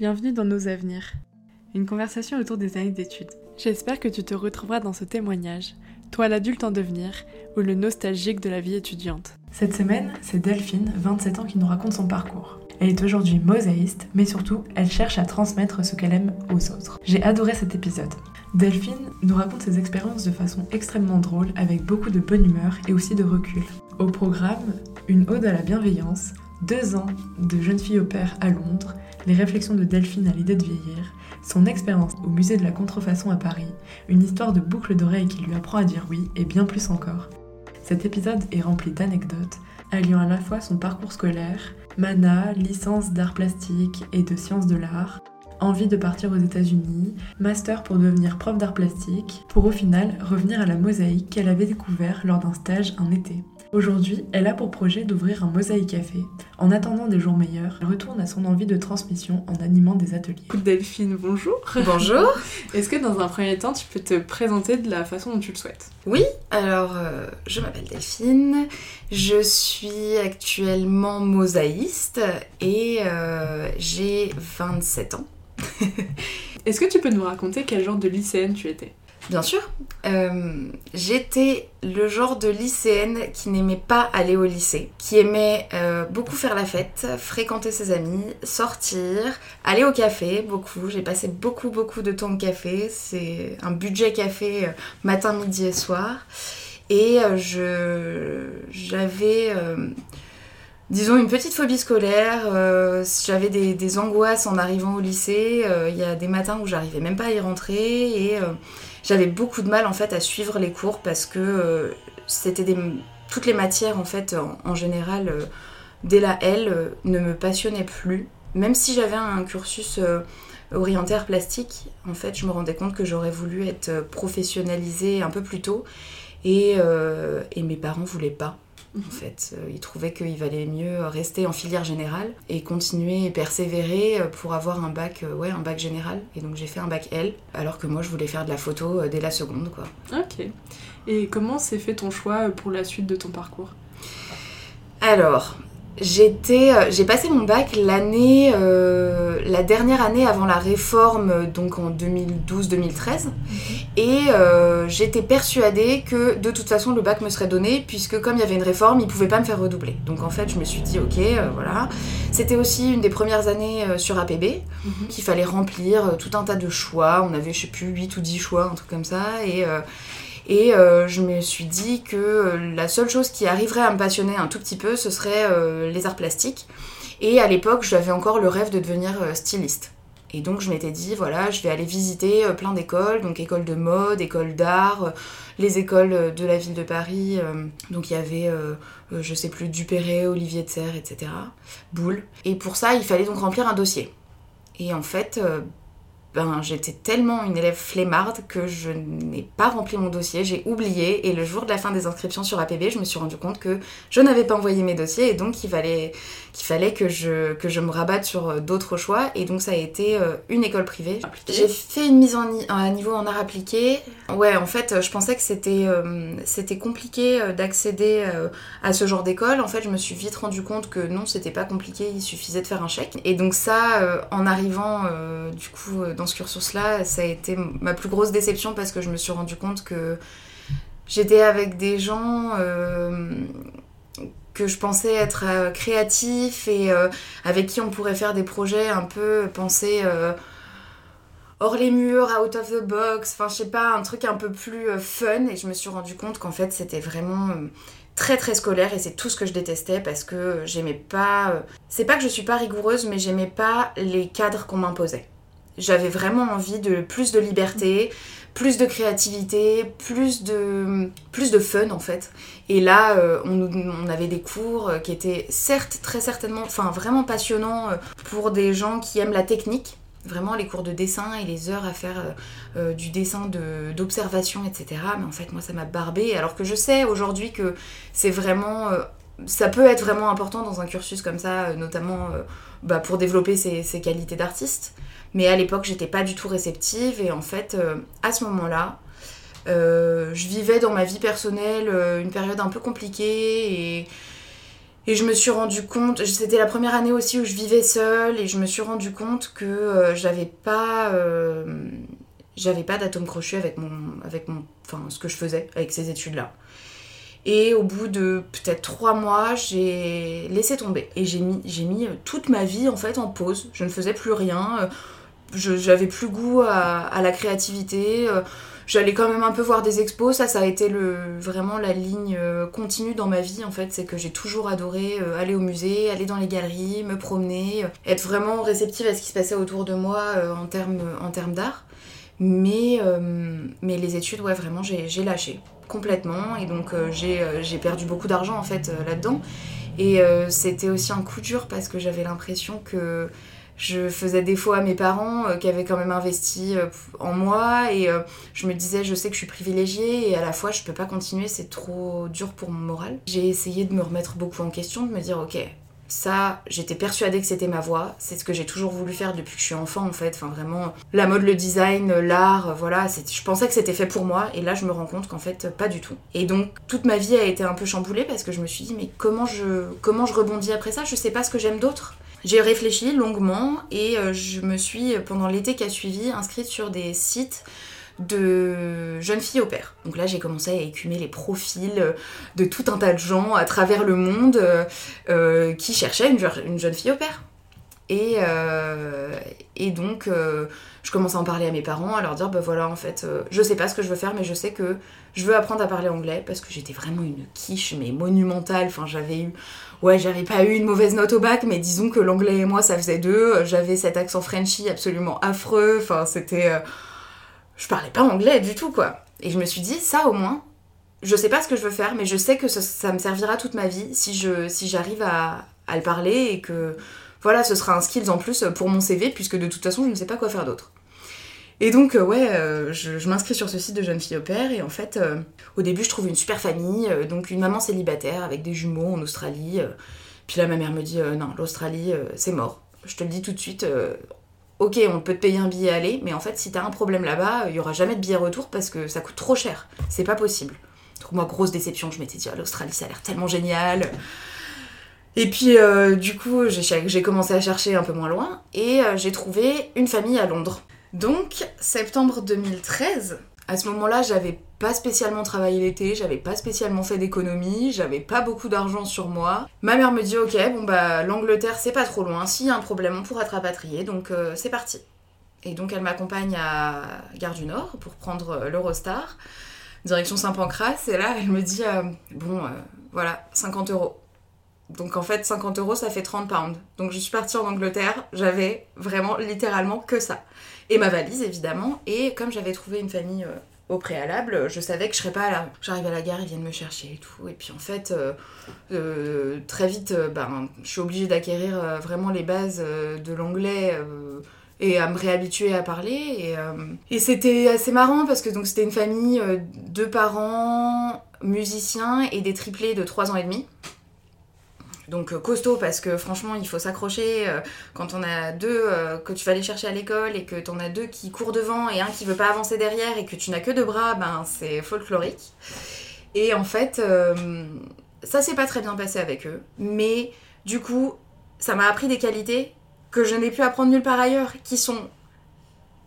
Bienvenue dans Nos Avenirs, une conversation autour des années d'études. J'espère que tu te retrouveras dans ce témoignage, toi l'adulte en devenir ou le nostalgique de la vie étudiante. Cette semaine, c'est Delphine, 27 ans, qui nous raconte son parcours. Elle est aujourd'hui mosaïste, mais surtout, elle cherche à transmettre ce qu'elle aime aux autres. J'ai adoré cet épisode. Delphine nous raconte ses expériences de façon extrêmement drôle, avec beaucoup de bonne humeur et aussi de recul. Au programme, une ode à la bienveillance, deux ans de jeune fille au père à Londres, les réflexions de Delphine à l'idée de vieillir, son expérience au musée de la contrefaçon à Paris, une histoire de boucle d'oreille qui lui apprend à dire oui et bien plus encore. Cet épisode est rempli d'anecdotes, alliant à la fois son parcours scolaire, mana, licence d'art plastique et de sciences de l'art, envie de partir aux États-Unis, master pour devenir prof d'art plastique, pour au final revenir à la mosaïque qu'elle avait découvert lors d'un stage un été. Aujourd'hui, elle a pour projet d'ouvrir un mosaïque café. En attendant des jours meilleurs, elle retourne à son envie de transmission en animant des ateliers. Delphine, bonjour. Bonjour. Est-ce que dans un premier temps, tu peux te présenter de la façon dont tu le souhaites? Oui, alors euh, je m'appelle Delphine, je suis actuellement mosaïste et euh, j'ai 27 ans. Est-ce que tu peux nous raconter quel genre de lycéenne tu étais? Bien sûr. Euh, j'étais le genre de lycéenne qui n'aimait pas aller au lycée, qui aimait euh, beaucoup faire la fête, fréquenter ses amis, sortir, aller au café, beaucoup. J'ai passé beaucoup, beaucoup de temps au café. C'est un budget café euh, matin, midi et soir. Et je, j'avais disons une petite phobie scolaire. j'avais des, des, angoisses en arrivant au lycée. Il y a des matins où j'arrivais même pas à y rentrer et j'avais beaucoup de mal en fait à suivre les cours parce que euh, c'était toutes les matières en fait en, général euh, dès la L euh, ne me passionnaient plus. Même si j'avais un cursus orienté plastique, en fait, je me rendais compte que j'aurais voulu être professionnalisée un peu plus tôt et, et mes parents voulaient pas. En fait, euh, ils trouvaient qu'il valait mieux rester en filière générale et continuer et persévérer euh, pour avoir un bac, euh, ouais, un bac général. Et donc j'ai fait un bac L, alors que moi je voulais faire de la photo dès la seconde, quoi. Ok. Et comment s'est fait ton choix pour la suite de ton parcours? Alors, J'étais, euh, j'ai passé mon bac l'année, euh, la dernière année avant la réforme, donc en 2012-2013, mhm. et euh, j'étais persuadée que de toute façon le bac me serait donné, puisque comme il y avait une réforme, ils pouvaient pas me faire redoubler. Donc en fait, je me suis dit ok, voilà. C'était aussi une des premières années sur APB, mhm. qu'il fallait remplir tout un tas de choix. On avait, je sais plus, 8 ou 10 choix, un truc comme ça, et et euh, je me suis dit que euh, la seule chose qui arriverait à me passionner un tout petit peu, ce serait euh, les arts plastiques. Et à l'époque, j'avais encore le rêve de devenir styliste. Et donc je m'étais dit, voilà, je vais aller visiter plein d'écoles, donc écoles de mode, écoles d'art, les écoles de la ville de Paris. donc il y avait, je sais plus, Dupéré, Olivier de Serre, etc. Boulle. Et pour ça, il fallait donc remplir un dossier. Et en fait, ben, j'étais tellement une élève flemmarde que je n'ai pas rempli mon dossier, j'ai oublié et le jour de la fin des inscriptions sur APB, je me suis rendu compte que je n'avais pas envoyé mes dossiers et donc il fallait, qu'il fallait que, je, que je me rabatte sur euh, d'autres choix et donc ça a été euh, une école privée. J'ai fait une mise en à niveau en art appliqué. Ouais, en fait, je pensais que c'était euh, c'était compliqué d'accéder à ce genre d'école. En fait, je me suis vite rendu compte que non, c'était pas compliqué, il suffisait de faire un chèque. Et donc ça, en arrivant du coup dans ce cursus-là, ça a été ma plus grosse déception parce que je me suis rendu compte que j'étais avec des gens euh, que je pensais être euh, créatifs et euh, avec qui on pourrait faire des projets un peu pensés hors les murs, out of the box, enfin je sais pas, un truc un peu plus fun et je me suis rendu compte qu'en fait c'était vraiment très très scolaire et c'est tout ce que je détestais parce que j'aimais pas c'est pas que je suis pas rigoureuse mais j'aimais pas les cadres qu'on m'imposait. J'avais vraiment envie de plus de liberté, plus de créativité, plus de, plus de fun en fait. Et là, euh, on, avait des cours euh, qui étaient certes très certainement, enfin vraiment passionnants euh, pour des gens qui aiment la technique. Vraiment les cours de dessin et les heures à faire du dessin d'observation, etc. Mais en fait, moi, ça m'a barbé. Alors que je sais aujourd'hui que c'est vraiment ça peut être vraiment important dans un cursus comme ça, notamment bah, pour développer ses qualités d'artiste. Mais à l'époque, j'étais pas du tout réceptive et en fait, euh, à ce moment-là, euh, je vivais dans ma vie personnelle euh, une période un peu compliquée et, je me suis rendu compte, c'était la première année aussi où je vivais seule, et je me suis rendu compte que j'avais pas, j'avais pas d'atome crochu avec mon, avec mon, enfin ce que je faisais avec ces études-là. Et au bout de peut-être trois mois, j'ai laissé tomber et j'ai mis, j'ai mis toute ma vie en fait en pause. Je ne faisais plus rien, j'avais plus goût à, la créativité j'allais quand même un peu voir des expos. Ça, ça a été le, vraiment la ligne euh, continue dans ma vie, en fait. C'est que j'ai toujours adoré euh, aller au musée, aller dans les galeries, me promener, euh, être vraiment réceptive à ce qui se passait autour de moi en termes en d'art. Mais, mais les études, ouais, vraiment, j'ai lâché complètement. Et donc, j'ai perdu beaucoup d'argent, en fait, là-dedans. Et c'était aussi un coup dur parce que j'avais l'impression que je faisais défaut à mes parents euh, qui avaient quand même investi euh, en moi et euh, je me disais je sais que je suis privilégiée et à la fois je peux pas continuer c'est trop dur pour mon moral j'ai essayé de me remettre beaucoup en question de me dire ok ça, j'étais persuadée que c'était ma voie. C'est ce que j'ai toujours voulu faire depuis que je suis enfant, en fait. Enfin, vraiment, la mode, le design, l'art, voilà. Je pensais que c'était fait pour moi. Et là, je me rends compte qu'en fait, pas du tout. Et donc, toute ma vie a été un peu chamboulée parce que je me suis dit, mais comment je, comment je rebondis après ça? Je sais pas ce que j'aime d'autre. J'ai réfléchi longuement et euh, je me suis, pendant l'été qui a suivi, inscrite sur des sites de jeunes filles au père. Donc là, j'ai commencé à écumer les profils euh, de tout un tas de gens à travers le monde euh, qui cherchaient une, jeune fille au père. Et, donc, je commence à en parler à mes parents, à leur dire, bah voilà, en fait, je sais pas ce que je veux faire, mais je sais que je veux apprendre à parler anglais parce que j'étais vraiment une quiche, mais monumentale. Enfin, j'avais eu ouais, j'avais pas eu une mauvaise note au bac, mais disons que l'anglais et moi, ça faisait deux. J'avais cet accent Frenchy absolument affreux. Enfin, c'était. Euh, je parlais pas anglais du tout, quoi. Et je me suis dit, ça au moins, je sais pas ce que je veux faire, mais je sais que ça, me servira toute ma vie si je si j'arrive à, à le parler et que voilà, ce sera un skills en plus pour mon CV, puisque de toute façon, je ne sais pas quoi faire d'autre. Et donc, euh, ouais, euh, je, m'inscris sur ce site de jeunes filles au père, et en fait, euh, au début, je trouve une super famille, donc une maman célibataire avec des jumeaux en Australie. puis là, ma mère me dit, non, l'Australie, c'est mort. Je te le dis tout de suite, ok, on peut te payer un billet aller, mais en fait, si t'as un problème là-bas, il y aura jamais de billet retour parce que ça coûte trop cher. C'est pas possible. Donc, moi, grosse déception, je m'étais dit, oh, l'Australie, ça a l'air tellement génial. Et puis, du coup, j'ai commencé à chercher un peu moins loin, et j'ai trouvé une famille à Londres. Donc, septembre 2013, à ce moment-là, j'avais pas spécialement travaillé l'été, j'avais pas spécialement fait d'économie, j'avais pas beaucoup d'argent sur moi. Ma mère me dit ok, bon bah l'Angleterre c'est pas trop loin, s'il y a un problème on pourra te rapatrier, donc euh, c'est parti. Et donc elle m'accompagne à Gare du Nord pour prendre euh, l'Eurostar, direction Saint-Pancras, et là elle me dit euh, bon voilà, 50 euros. Donc en fait 50 euros ça fait 30 pounds. Donc je suis partie en Angleterre, j'avais vraiment littéralement que ça et ma valise évidemment. Et comme j'avais trouvé une famille euh, au préalable, je savais que je serais pas là. J'arrive à la gare, ils viennent me chercher et tout. Et puis en fait, euh, euh, très vite, ben, je suis obligée d'acquérir vraiment les bases de l'anglais et à me réhabituer à parler. Et, et c'était assez marrant parce que c'était une famille, de parents, musiciens et des triplés de 3 ans et demi. Donc euh, costaud parce que franchement il faut s'accrocher euh, quand on a deux euh, que tu vas aller chercher à l'école et que t'en as deux qui courent devant et un qui veut pas avancer derrière et que tu n'as que deux bras, ben c'est folklorique. Et en fait ça s'est pas très bien passé avec eux, mais du coup ça m'a appris des qualités que je n'ai pu apprendre nulle part ailleurs, qui sont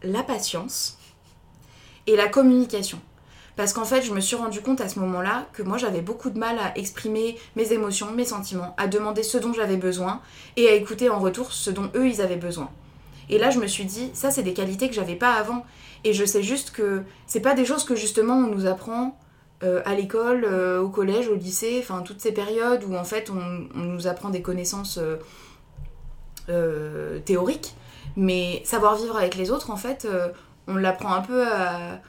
la patience et la communication. Parce qu'en fait, je me suis rendu compte à ce moment-là que moi, j'avais beaucoup de mal à exprimer mes émotions, mes sentiments, à demander ce dont j'avais besoin et à écouter en retour ce dont eux, ils avaient besoin. Et là, je me suis dit, ça, c'est des qualités que j'avais pas avant. Et je sais juste que c'est pas des choses que justement on nous apprend euh, à l'école, euh, au collège, au lycée, enfin toutes ces périodes où en fait on, nous apprend des connaissances euh, théoriques. Mais savoir vivre avec les autres, en fait, on l'apprend un peu à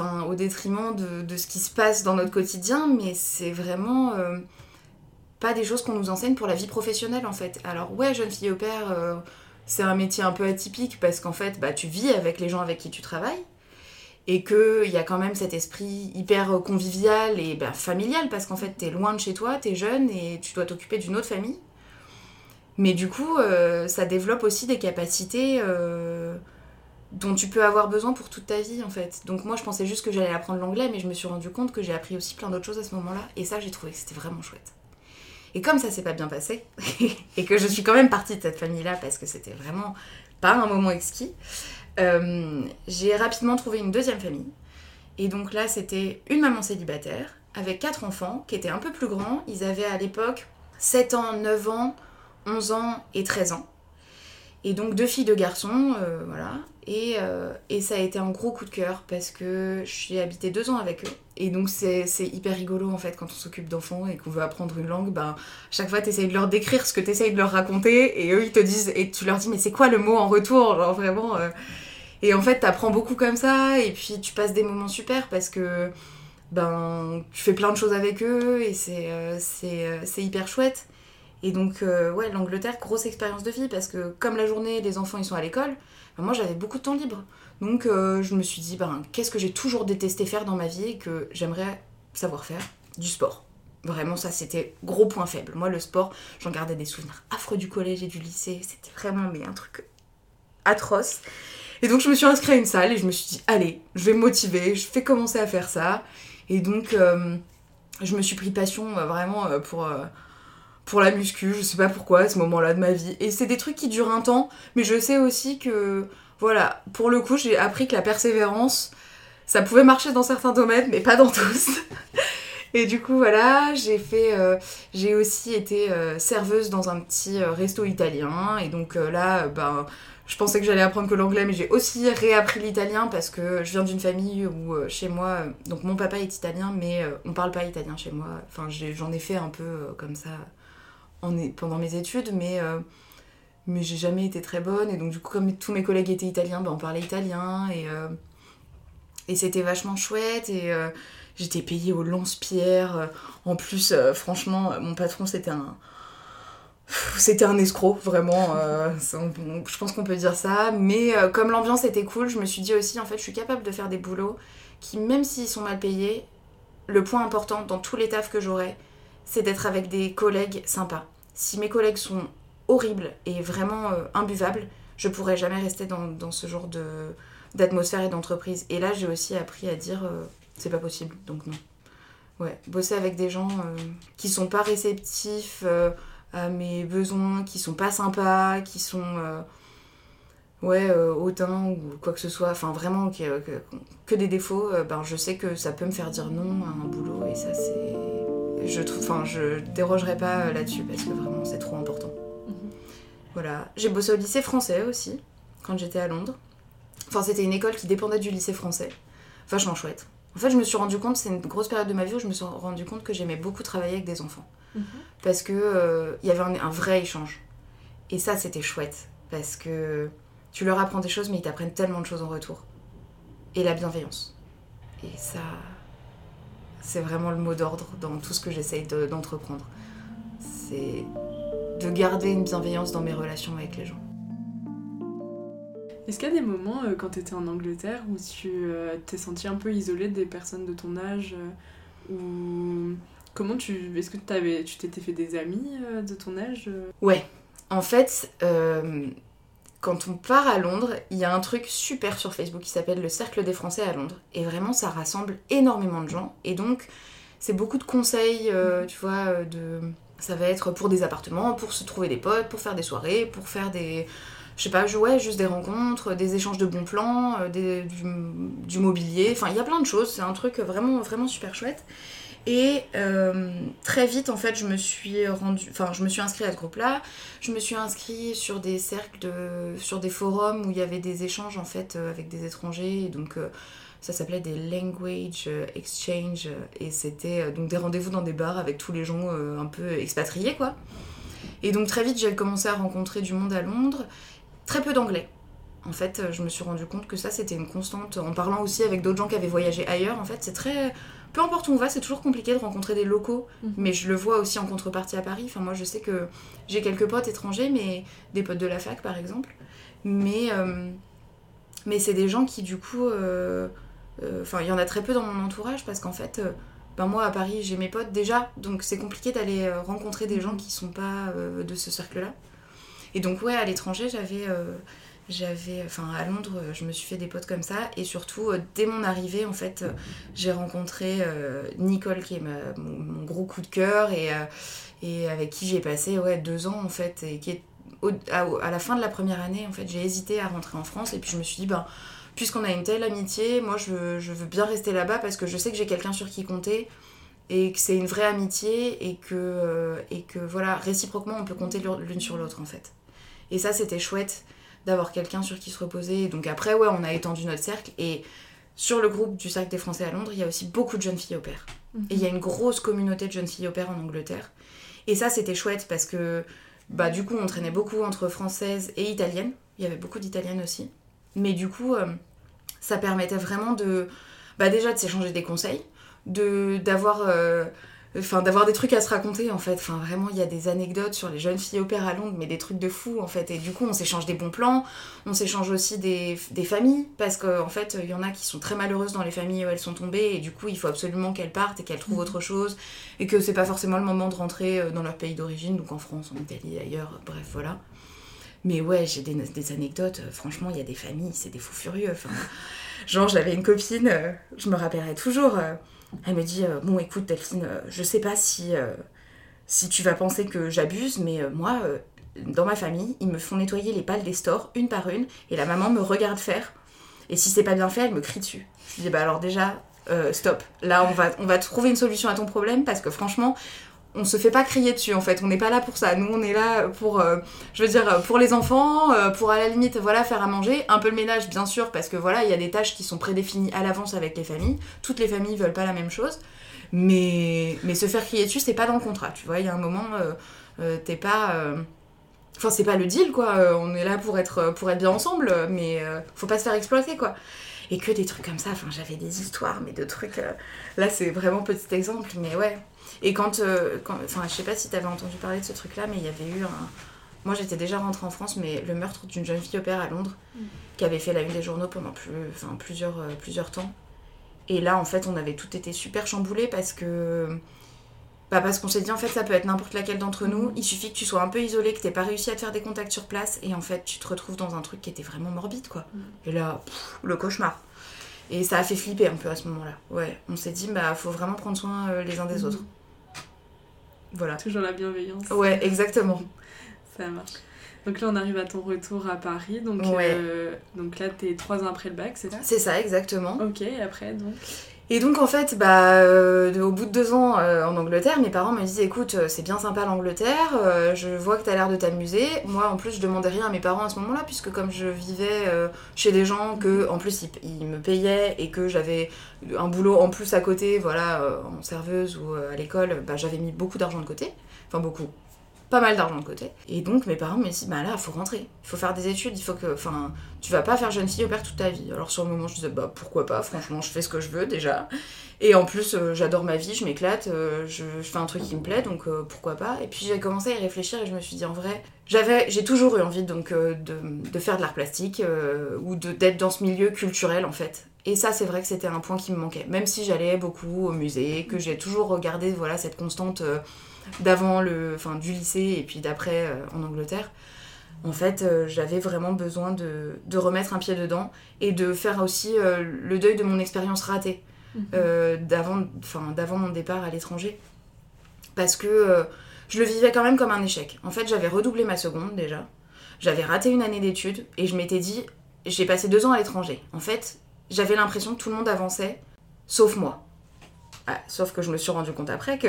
au détriment de, ce qui se passe dans notre quotidien, mais c'est vraiment euh, pas des choses qu'on nous enseigne pour la vie professionnelle en fait. Alors ouais, jeune fille au père, euh, c'est un métier un peu atypique parce qu'en fait, bah, tu vis avec les gens avec qui tu travailles et qu'il y a quand même cet esprit hyper convivial et bah, familial parce qu'en fait, t'es loin de chez toi, t'es jeune et tu dois t'occuper d'une autre famille. Mais du coup, euh, ça développe aussi des capacités dont tu peux avoir besoin pour toute ta vie en fait. Donc moi je pensais juste que j'allais apprendre l'anglais mais je me suis rendu compte que j'ai appris aussi plein d'autres choses à ce moment-là et ça j'ai trouvé que c'était vraiment chouette. Et comme ça s'est pas bien passé, et que je suis quand même partie de cette famille-là parce que c'était vraiment pas un moment exquis, euh, j'ai rapidement trouvé une deuxième famille. Et donc là, c'était une maman célibataire avec quatre enfants qui étaient un peu plus grands. Ils avaient à l'époque 7 ans, 9 ans, 11 ans et 13 ans. Et donc deux filles, deux garçons, euh, voilà. Et, euh, et, ça a été un gros coup de cœur parce que suis habité deux ans avec eux. Et donc c'est hyper rigolo en fait quand on s'occupe d'enfants et qu'on veut apprendre une langue. Ben, chaque fois tu essayes de leur décrire ce que tu essayes de leur raconter et eux ils te disent et tu leur dis mais c'est quoi le mot en retour? Genre vraiment. Euh. Et en fait t'apprends beaucoup comme ça et puis tu passes des moments super parce que ben tu fais plein de choses avec eux et c'est hyper chouette. Et donc, euh, ouais, l'Angleterre, grosse expérience de vie parce que comme la journée, les enfants ils sont à l'école, ben, moi j'avais beaucoup de temps libre. Donc, euh, je me suis dit, ben, qu'est-ce que j'ai toujours détesté faire dans ma vie et que j'aimerais savoir faire Du sport. Vraiment, ça c'était gros point faible. Moi, le sport, j'en gardais des souvenirs affreux du collège et du lycée. C'était vraiment mais un truc atroce. Et donc, je me suis inscrite à une salle et je me suis dit, allez, je vais me motiver, je vais commencer à faire ça. Et donc, euh, je me suis pris passion vraiment pour pour la muscu, je sais pas pourquoi à ce moment-là de ma vie. Et c'est des trucs qui durent un temps, mais je sais aussi que, voilà, pour le coup, j'ai appris que la persévérance, ça pouvait marcher dans certains domaines, mais pas dans tous. Et du coup, voilà, j'ai fait, euh, j'ai aussi été euh, serveuse dans un petit euh, resto italien. Et donc là, ben, je pensais que j'allais apprendre que l'anglais, mais j'ai aussi réappris l'italien parce que je viens d'une famille où chez moi, donc mon papa est italien, mais on parle pas italien chez moi. Enfin, j'en ai, fait un peu comme ça pendant mes études, mais, euh, mais j'ai jamais été très bonne. Et donc, du coup, comme tous mes collègues étaient italiens, ben, on parlait italien. Et, euh, et c'était vachement chouette. Et euh, j'étais payée au lance-pierre. En plus, franchement, mon patron, c'était un. C'était un escroc, vraiment. je pense qu'on peut dire ça. Mais comme l'ambiance était cool, je me suis dit aussi, en fait, je suis capable de faire des boulots qui, même s'ils sont mal payés, le point important dans tous les tafs que j'aurai, c'est d'être avec des collègues sympas si mes collègues sont horribles et vraiment euh, imbuvables, je pourrais jamais rester dans, ce genre de d'atmosphère et d'entreprise. Et là, j'ai aussi appris à dire euh, c'est pas possible, donc non. Ouais, bosser avec des gens euh, qui sont pas réceptifs à mes besoins, qui sont pas sympas, qui sont ouais hautains ou quoi que ce soit, enfin vraiment que, que des défauts, ben je sais que ça peut me faire dire non à un boulot et ça c'est je trouve, enfin, je dérogerai pas euh, là-dessus parce que vraiment c'est trop important. Mhm. Voilà. J'ai bossé au lycée français aussi quand j'étais à Londres. Enfin, c'était une école qui dépendait du lycée français. Vachement chouette. En fait, je me suis rendu compte, c'est une grosse période de ma vie où je me suis rendu compte que j'aimais beaucoup travailler avec des enfants. Mhm. Parce que euh, il y avait un, vrai échange. Et ça, c'était chouette. Parce que tu leur apprends des choses, mais ils t'apprennent tellement de choses en retour. Et la bienveillance. Et ça, c'est vraiment le mot d'ordre dans tout ce que j'essaye d'entreprendre. c'est de garder une bienveillance dans mes relations avec les gens. Est-ce qu'il y a des moments euh, quand tu étais en Angleterre où tu euh, t'es senti un peu isolée des personnes de ton âge euh, ou comment tu est-ce que avais, tu t'étais fait des amis de ton âge Ouais. En fait, quand on part à Londres, il y a un truc super sur Facebook qui s'appelle le Cercle des Français à Londres. Et vraiment, ça rassemble énormément de gens. Et donc, c'est beaucoup de conseils, euh, tu vois, euh, de... Ça va être pour des appartements, pour se trouver des potes, pour faire des soirées, pour faire des... Je sais pas, ouais, juste des rencontres, des échanges de bons plans, euh, du, du, mobilier. Enfin, il y a plein de choses. C'est un truc vraiment, vraiment super chouette. Et euh, très vite, en fait, je me suis rendu, enfin, je me suis inscrite à ce groupe-là. Je me suis inscrite sur des cercles, sur des forums où il y avait des échanges en fait euh, avec des étrangers. Donc, euh, ça s'appelait des language exchange et c'était donc des rendez-vous dans des bars avec tous les gens un peu expatriés, quoi. Et donc très vite, j'ai commencé à rencontrer du monde à Londres, très peu d'anglais. En fait, je me suis rendu compte que ça, c'était une constante. En parlant aussi avec d'autres gens qui avaient voyagé ailleurs, en fait, c'est très peu importe où on va, c'est toujours compliqué de rencontrer des locaux. Mhm. Mais je le vois aussi en contrepartie à Paris. Enfin, moi, je sais que j'ai quelques potes étrangers, mais des potes de la fac, par exemple. Mais, euh, mais c'est des gens qui, du coup. Euh, euh, enfin, il y en a très peu dans mon entourage parce qu'en fait. Ben moi à Paris j'ai mes potes déjà donc c'est compliqué d'aller rencontrer des gens mhm. qui sont pas de ce cercle là et donc ouais à l'étranger j'avais j'avais enfin à Londres je me suis fait des potes comme ça. Et surtout euh, dès mon arrivée en fait euh, j'ai rencontré euh, Nicole qui est mon, gros coup de cœur et, et avec qui j'ai passé ouais, deux ans en fait, et qui est à, la fin de la première année, en fait, j'ai hésité à rentrer en France. Et puis je me suis dit, ben, puisqu'on a une telle amitié, moi je veux, je veux bien rester là-bas parce que je sais que j'ai quelqu'un sur qui compter et que c'est une vraie amitié et que, euh, et que voilà, réciproquement on peut compter l'une sur l'autre en fait. Et ça c'était chouette d'avoir quelqu'un sur qui se reposer. Donc après, ouais, on a étendu notre cercle et sur le groupe du Cercle des Français à Londres, il y a aussi beaucoup de jeunes filles au père. Mhm. Et il y a une grosse communauté de jeunes filles au père en Angleterre. Et ça, c'était chouette parce que bah, du coup, on traînait beaucoup entre françaises et italiennes. Il y avait beaucoup d'italiennes aussi. Mais du coup, euh, ça permettait vraiment de. Bah, déjà de s'échanger des conseils, de d'avoir. Euh, enfin d'avoir des trucs à se raconter en fait. Enfin vraiment il y a des anecdotes sur les jeunes filles au père à Londres mais des trucs de fou en fait. Et du coup on s'échange des bons plans on s'échange aussi des, des, familles parce qu'en en fait il y en a qui sont très malheureuses dans les familles où elles sont tombées et du coup il faut absolument qu'elles partent et qu'elles trouvent mhm. autre chose et que c'est pas forcément le moment de rentrer euh, dans leur pays d'origine donc en France en Italie ailleurs bref voilà. Mais ouais j'ai des, des, anecdotes euh, franchement il y a des familles c'est des fous furieux enfin. Genre j'avais une copine euh, je me rappellerai toujours elle me dit euh, Bon, écoute, Delphine, euh, je sais pas si, euh, si tu vas penser que j'abuse, mais moi, dans ma famille, ils me font nettoyer les pales des stores une par une, et la maman me regarde faire. Et si c'est pas bien fait, elle me crie dessus. Je lui dis Bah alors, déjà, stop. Là, on va, on va trouver une solution à ton problème parce que franchement, on se fait pas crier dessus en fait, on n'est pas là pour ça. Nous on est là pour, euh, je veux dire, pour les enfants, euh, pour à la limite, voilà, faire à manger, un peu le ménage bien sûr, parce que voilà, il y a des tâches qui sont prédéfinies à l'avance avec les familles. Toutes les familles veulent pas la même chose, mais, mais se faire crier dessus, c'est pas dans le contrat, tu vois. Il y a un moment, euh, t'es pas. Enfin, c'est pas le deal quoi, on est là pour être, pour être bien ensemble, mais faut pas se faire exploiter quoi et que des trucs comme ça. Enfin, j'avais des histoires, mais de trucs. là, c'est vraiment petit exemple, mais ouais, et quand, euh, quand, enfin, je sais pas si tu avais entendu parler de ce truc-là, mais il y avait eu un. Moi, j'étais déjà rentrée en France, mais le meurtre d'une jeune fille au père à Londres, mm. qui avait fait la une des journaux pendant plus, enfin, plusieurs, euh, plusieurs temps. Et là, en fait, on avait tout été super chamboulé parce que. Bah parce qu'on s'est dit, en fait, ça peut être n'importe laquelle d'entre nous. Mm. Il suffit que tu sois un peu isolé, que t'aies pas réussi à te faire des contacts sur place, et en fait, tu te retrouves dans un truc qui était vraiment morbide, quoi. Mm. Et là, le cauchemar. Et ça a fait flipper un peu à ce moment-là. Ouais, on s'est dit, bah, faut vraiment prendre soin euh, les uns des autres. Voilà. Toujours la bienveillance. Ouais, exactement. Ça marche. Donc là, on arrive à ton retour à Paris. Donc, euh, donc là, t'es trois ans après le bac, c'est ça? C'est ça, exactement. Ok, et après, donc? Et donc en fait, bah, euh, au bout de deux ans euh, en Angleterre, mes parents me disent écoute, euh, c'est bien sympa l'Angleterre, je vois que t'as l'air de t'amuser. Moi en plus, je demandais rien à mes parents à ce moment-là, puisque comme je vivais chez des gens que en plus ils, me payaient et que j'avais un boulot en plus à côté, voilà, en serveuse ou à l'école, bah, j'avais mis beaucoup d'argent de côté. Enfin beaucoup, pas mal d'argent de côté. Et donc mes parents me disent bah là, il faut rentrer, il faut faire des études, il faut que. Enfin, tu vas pas faire jeune fille au père toute ta vie. Alors sur le moment, je disais bah pourquoi pas, franchement, je fais ce que je veux déjà. Et en plus, euh, j'adore ma vie, je m'éclate, euh, je, fais un truc qui me plaît, donc euh, pourquoi pas? Et puis j'ai commencé à y réfléchir et je me suis dit en vrai, j'avais, j'ai toujours eu envie donc de, faire de l'art plastique ou de, d'être dans ce milieu culturel en fait. Et ça, c'est vrai que c'était un point qui me manquait. Même si j'allais beaucoup au musée, que j'ai toujours regardé voilà cette constante d'avant le, enfin du lycée et puis d'après euh, en Angleterre. En fait, euh, j'avais vraiment besoin de, de, remettre un pied dedans et de faire aussi euh, le deuil de mon expérience ratée mhm. d'avant, enfin d'avant mon départ à l'étranger, parce que je le vivais quand même comme un échec. En fait, j'avais redoublé ma seconde déjà, j'avais raté une année d'études et je m'étais dit, j'ai passé deux ans à l'étranger. En fait, j'avais l'impression que tout le monde avançait, sauf moi. Ah, sauf que je me suis rendu compte après que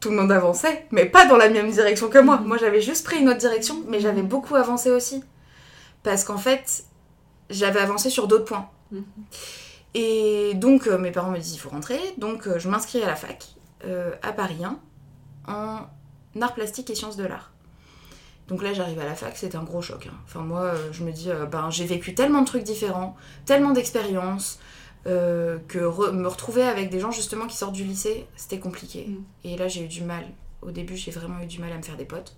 tout le monde avançait, mais pas dans la même direction que moi. Moi, j'avais juste pris une autre direction, mais j'avais mhm. beaucoup avancé aussi. Parce qu'en fait, j'avais avancé sur d'autres points. Mhm. Et donc, euh, mes parents me disent il faut rentrer. Donc, euh, je m'inscris à la fac, euh, à Paris 1, en art plastique et sciences de l'art. Donc là, j'arrive à la fac, c'était un gros choc. Hein. Enfin, moi, je me dis, ben, j'ai vécu tellement de trucs différents, tellement d'expériences. Euh, que me retrouver avec des gens justement qui sortent du lycée, c'était compliqué. Mm. Et là, j'ai eu du mal. Au début, j'ai vraiment eu du mal à me faire des potes.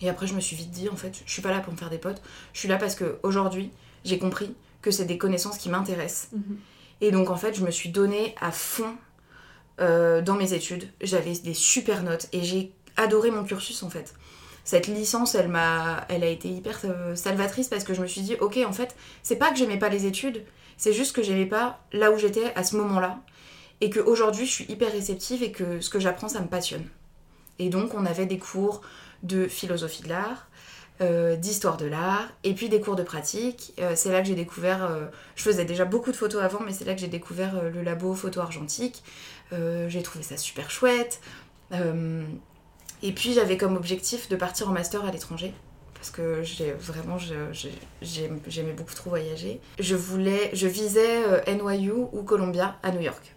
Et après, je me suis vite dit, en fait, je suis pas là pour me faire des potes. Je suis là parce que aujourd'hui, j'ai compris que c'est des connaissances qui m'intéressent. Mm-hmm. Et donc, en fait, je me suis donnée à fond euh, dans mes études. J'avais des super notes et j'ai adoré mon cursus, en fait. Cette licence, elle m'a, elle a été hyper euh, salvatrice parce que je me suis dit, ok, en fait, c'est pas que j'aimais pas les études, c'est juste que j'aimais pas là où j'étais à ce moment-là. Et qu'aujourd'hui, je suis hyper réceptive et que ce que j'apprends, ça me passionne. Et donc on avait des cours de philosophie de l'art, euh, d'histoire de l'art, et puis des cours de pratique. Euh, c'est là que j'ai découvert, euh, je faisais déjà beaucoup de photos avant, mais c'est là que j'ai découvert le labo photo argentique. j'ai trouvé ça super chouette. et puis j'avais comme objectif de partir en master à l'étranger. Parce que j'ai vraiment, j'aimais beaucoup trop voyager. Je voulais, je visais NYU ou Columbia à New York.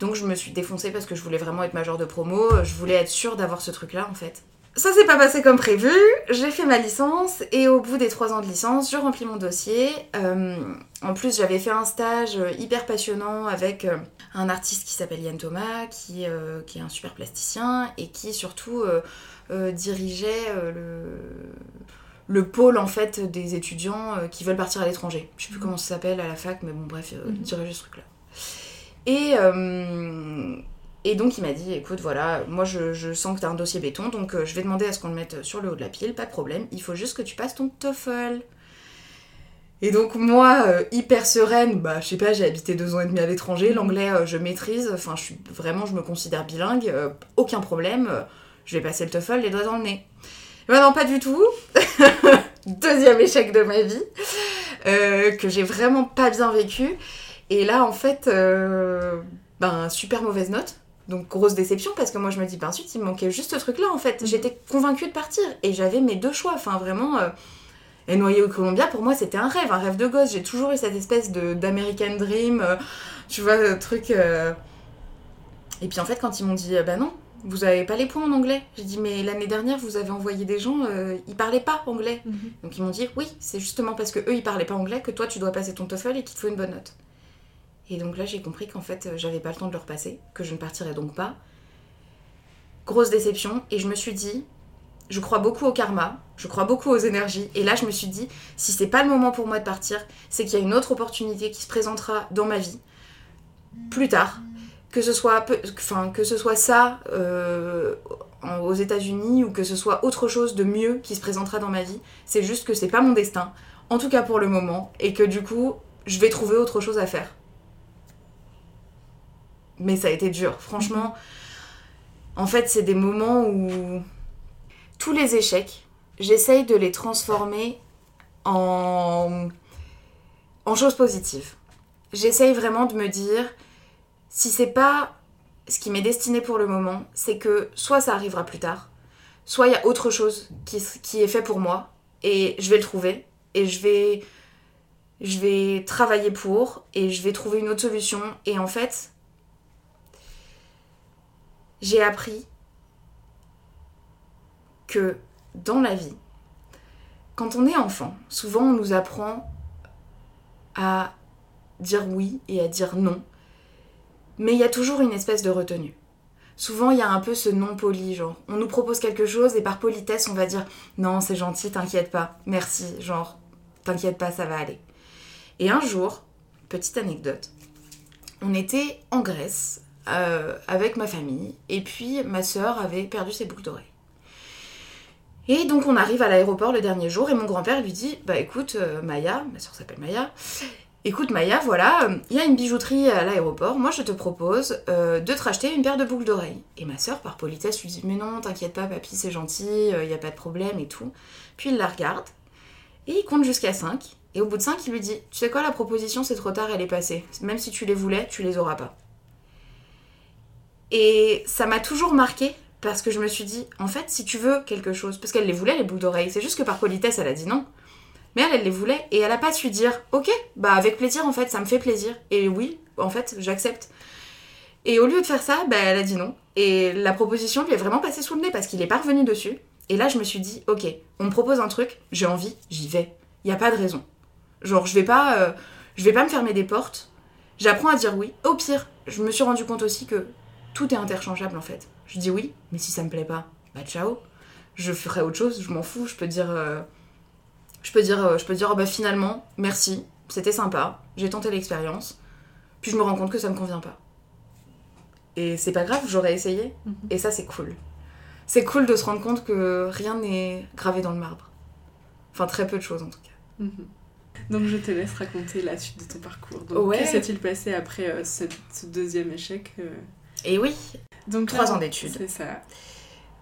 Donc je me suis défoncée parce que je voulais vraiment être major de promo, je voulais être sûre d'avoir ce truc-là en fait. Ça s'est pas passé comme prévu, j'ai fait ma licence et au bout des trois ans de licence, je remplis mon dossier. Euh, en plus, j'avais fait un stage hyper passionnant avec euh, un artiste qui s'appelle Yann Thomas, qui, euh, qui, est un super plasticien et qui surtout dirigeait le, le, pôle en fait des étudiants qui veulent partir à l'étranger. Je sais plus mhm. comment ça s'appelle à la fac, mais bon bref, il mhm. dirigeait ce truc-là. Et, et donc il m'a dit, écoute, voilà, moi je, sens que tu as un dossier béton, donc euh, je vais demander à ce qu'on le mette sur le haut de la pile, pas de problème, il faut juste que tu passes ton TOEFL. Et donc moi, euh, hyper sereine, bah je sais pas, j'ai habité deux ans et demi à l'étranger, mhm. l'anglais euh, je maîtrise, enfin je suis vraiment, je me considère bilingue, aucun problème, je vais passer le TOEFL les doigts dans le nez. bah non, pas du tout. Deuxième échec de ma vie, que j'ai vraiment pas bien vécu. Et là en fait, ben super mauvaise note donc grosse déception parce que moi je me dis, ben ensuite il me manquait juste ce truc-là en fait. Mhm. J'étais convaincue de partir et j'avais mes deux choix. Enfin vraiment, euh, et noyer au Colombia pour moi c'était un rêve, un rêve de gosse. J'ai toujours eu cette espèce de d'American Dream, euh, tu vois, le truc. Euh. Et puis en fait quand ils m'ont dit, bah non, vous avez pas les points en anglais. J'ai dit, mais l'année dernière vous avez envoyé des gens, ils parlaient pas anglais. Mhm. Donc ils m'ont dit, oui, c'est justement parce que eux ils parlaient pas anglais que toi tu dois passer ton TOEFL et qu'il te faut une bonne note. Et donc là, j'ai compris qu'en fait, euh, j'avais pas le temps de le repasser, que je ne partirais donc pas. Grosse déception, et je me suis dit, je crois beaucoup au karma, je crois beaucoup aux énergies, et là, je me suis dit, si c'est pas le moment pour moi de partir, c'est qu'il y a une autre opportunité qui se présentera dans ma vie plus tard, que ce soit, enfin, que ce soit ça euh, aux États-Unis ou que ce soit autre chose de mieux qui se présentera dans ma vie. C'est juste que c'est pas mon destin, en tout cas pour le moment, et que du coup, je vais trouver autre chose à faire mais ça a été dur. Franchement, en fait, c'est des moments où tous les échecs, j'essaye de les transformer en, en choses positives. J'essaye vraiment de me dire, si c'est pas ce qui m'est destiné pour le moment, c'est que soit ça arrivera plus tard, soit il y a autre chose qui, qui est fait pour moi, et je vais le trouver, et je vais, je vais travailler pour, et je vais trouver une autre solution, et en fait, j'ai appris que dans la vie, quand on est enfant, souvent on nous apprend à dire oui et à dire non, mais il y a toujours une espèce de retenue. Souvent, il y a un peu ce non poli, genre, on nous propose quelque chose et par politesse, on va dire non, c'est gentil, t'inquiète pas, merci, genre, t'inquiète pas, ça va aller. Et un jour, petite anecdote, on était en Grèce euh, avec ma famille. Et puis ma sœur avait perdu ses boucles d'oreilles. Et donc on arrive à l'aéroport le dernier jour et mon grand-père lui dit Bah écoute, euh, Maya, ma soeur s'appelle Maya, écoute Maya, voilà, il y a une bijouterie à l'aéroport, moi je te propose euh, de te racheter une paire de boucles d'oreilles. Et ma soeur, par politesse, lui dit Mais non, t'inquiète pas, papy, c'est gentil, il n'y a pas de problème et tout. Puis il la regarde et il compte jusqu'à 5. Et au bout de 5, il lui dit Tu sais quoi, la proposition c'est trop tard, elle est passée. Même si tu les voulais, tu les auras pas. Et ça m'a toujours marqué parce que je me suis dit, en fait, si tu veux quelque chose, parce qu'elle les voulait, les boucles d'oreilles, c'est juste que par politesse, elle a dit non. Mais elle, elle les voulait et elle a pas su dire, ok, bah avec plaisir, en fait, ça me fait plaisir. Et oui, en fait, j'accepte. Et au lieu de faire ça, bah, elle a dit non. Et la proposition lui est vraiment passée sous le nez parce qu'il est pas revenu dessus. Et là, je me suis dit, ok, on me propose un truc, j'ai envie, j'y vais. Il n'y a pas de raison. Genre, je vais pas, euh, je vais pas me fermer des portes. J'apprends à dire oui. Au pire, je me suis rendu compte aussi que tout est interchangeable en fait. Je dis oui, mais si ça me plaît pas, bah ciao. Je ferai autre chose, je m'en fous. Je peux dire, euh, je peux dire, euh, je peux dire, oh, bah finalement, merci, c'était sympa, j'ai tenté l'expérience. Puis je me rends compte que ça me convient pas. Et c'est pas grave, j'aurais essayé. Mhm. Et ça, c'est cool. C'est cool de se rendre compte que rien n'est gravé dans le marbre. Enfin, très peu de choses en tout cas. Mhm. Donc je te laisse raconter la suite de ton parcours. Donc, ouais. Qu'est-ce s'est-il passé après euh, ce, deuxième échec et oui, donc trois ans d'études. C'est ça.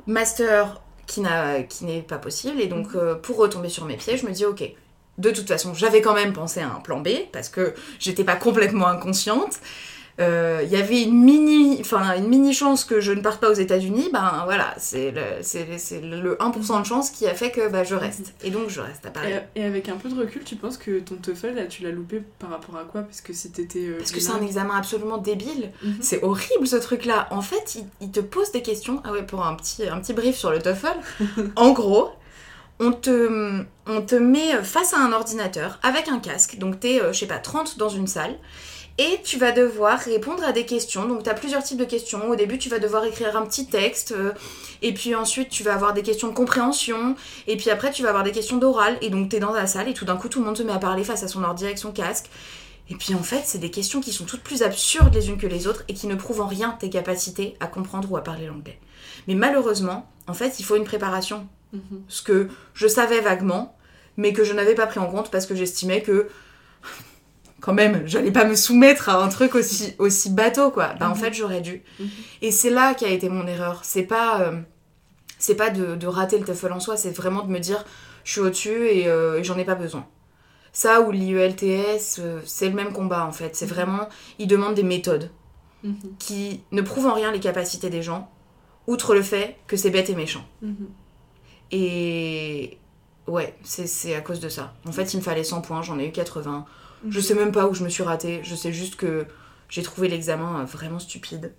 Master qui n'est pas possible. Et donc, Mhm. euh, pour retomber sur mes pieds, je me dis, ok, de toute façon, j'avais quand même pensé à un plan B, parce que j'étais pas complètement inconsciente. Euh, Il y avait une mini, enfin, une mini chance que je ne parte pas aux États-Unis, ben voilà, c'est le, c'est- le 1% de chance qui a fait que bah, je reste. Et donc je reste à Paris. Et, et avec un peu de recul, tu penses que ton TOEFL, là, tu l'as loupé par rapport à quoi? Parce que si t'étais. euh, Parce que c'est un examen absolument débile. Mhm. C'est horrible ce truc-là. En fait, il, il te pose des questions. Ah ouais, pour un petit, un petit brief sur le TOEFL. en gros, on te, on te met face à un ordinateur avec un casque. Donc t'es, euh, je sais pas, 30 dans une salle. Et tu vas devoir répondre à des questions. Donc tu as plusieurs types de questions. Au début, tu vas devoir écrire un petit texte. euh, et puis ensuite, tu vas avoir des questions de compréhension. Et puis après, tu vas avoir des questions d'oral. Et donc tu es dans la salle et tout d'un coup, tout le monde se met à parler face à son ordi avec son casque. Et puis en fait, c'est des questions qui sont toutes plus absurdes les unes que les autres et qui ne prouvent en rien tes capacités à comprendre ou à parler l'anglais. Mais malheureusement, en fait, il faut une préparation. Mhm. Ce que je savais vaguement, mais que je n'avais pas pris en compte parce que j'estimais que quand même, j'allais pas me soumettre à un truc aussi, aussi bateau, quoi. Bah, en Mhm. fait, j'aurais dû. Mhm. Et c'est là qu'a été mon erreur. C'est pas, euh, c'est pas de, de rater le TOEFL en soi, c'est vraiment de me dire, je suis au-dessus et, euh, et j'en ai pas besoin. Ça ou l'IELTS, euh, c'est le même combat en fait. C'est Mhm. vraiment, ils demandent des méthodes Mhm. qui ne prouvent en rien les capacités des gens, outre le fait que c'est bête et méchant. Mhm. Et ouais, c'est à cause de ça. En fait, il me fallait 100 points, j'en ai eu 80. Je sais même pas où je me suis ratée, je sais juste que j'ai trouvé l'examen euh, vraiment stupide.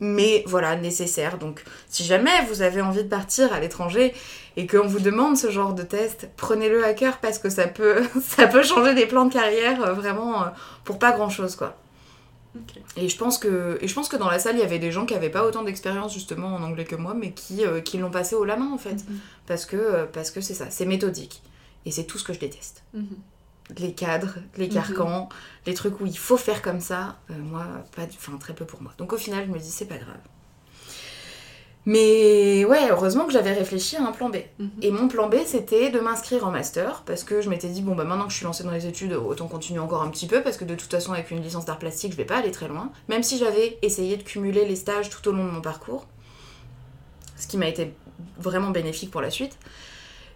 Mais voilà, nécessaire. Donc, si jamais vous avez envie de partir à l'étranger et qu'on vous demande ce genre de test, prenez-le à cœur parce que ça peut, ça peut changer des plans de carrière euh, vraiment euh, pour pas grand-chose, quoi. Et je pense que, et je pense que dans la salle, il y avait des gens qui avaient pas autant d'expérience justement en anglais que moi, mais qui, euh, qui l'ont passé haut la main en fait. Mhm. Parce que parce que c'est ça, c'est méthodique. Et c'est tout ce que je déteste. Mhm. Les cadres, les Mhm. carcans, les trucs où il faut faire comme ça, euh, moi, pas, enfin très peu pour moi. Donc au final, je me dis c'est pas grave. Mais ouais, heureusement que j'avais réfléchi à un plan B. Mhm. Et mon plan B, c'était de m'inscrire en master, parce que je m'étais dit, bon, bah maintenant que je suis lancée dans les études, autant continuer encore un petit peu, parce que de toute façon, avec une licence d'art plastique, je vais pas aller très loin. Même si j'avais essayé de cumuler les stages tout au long de mon parcours, ce qui m'a été vraiment bénéfique pour la suite.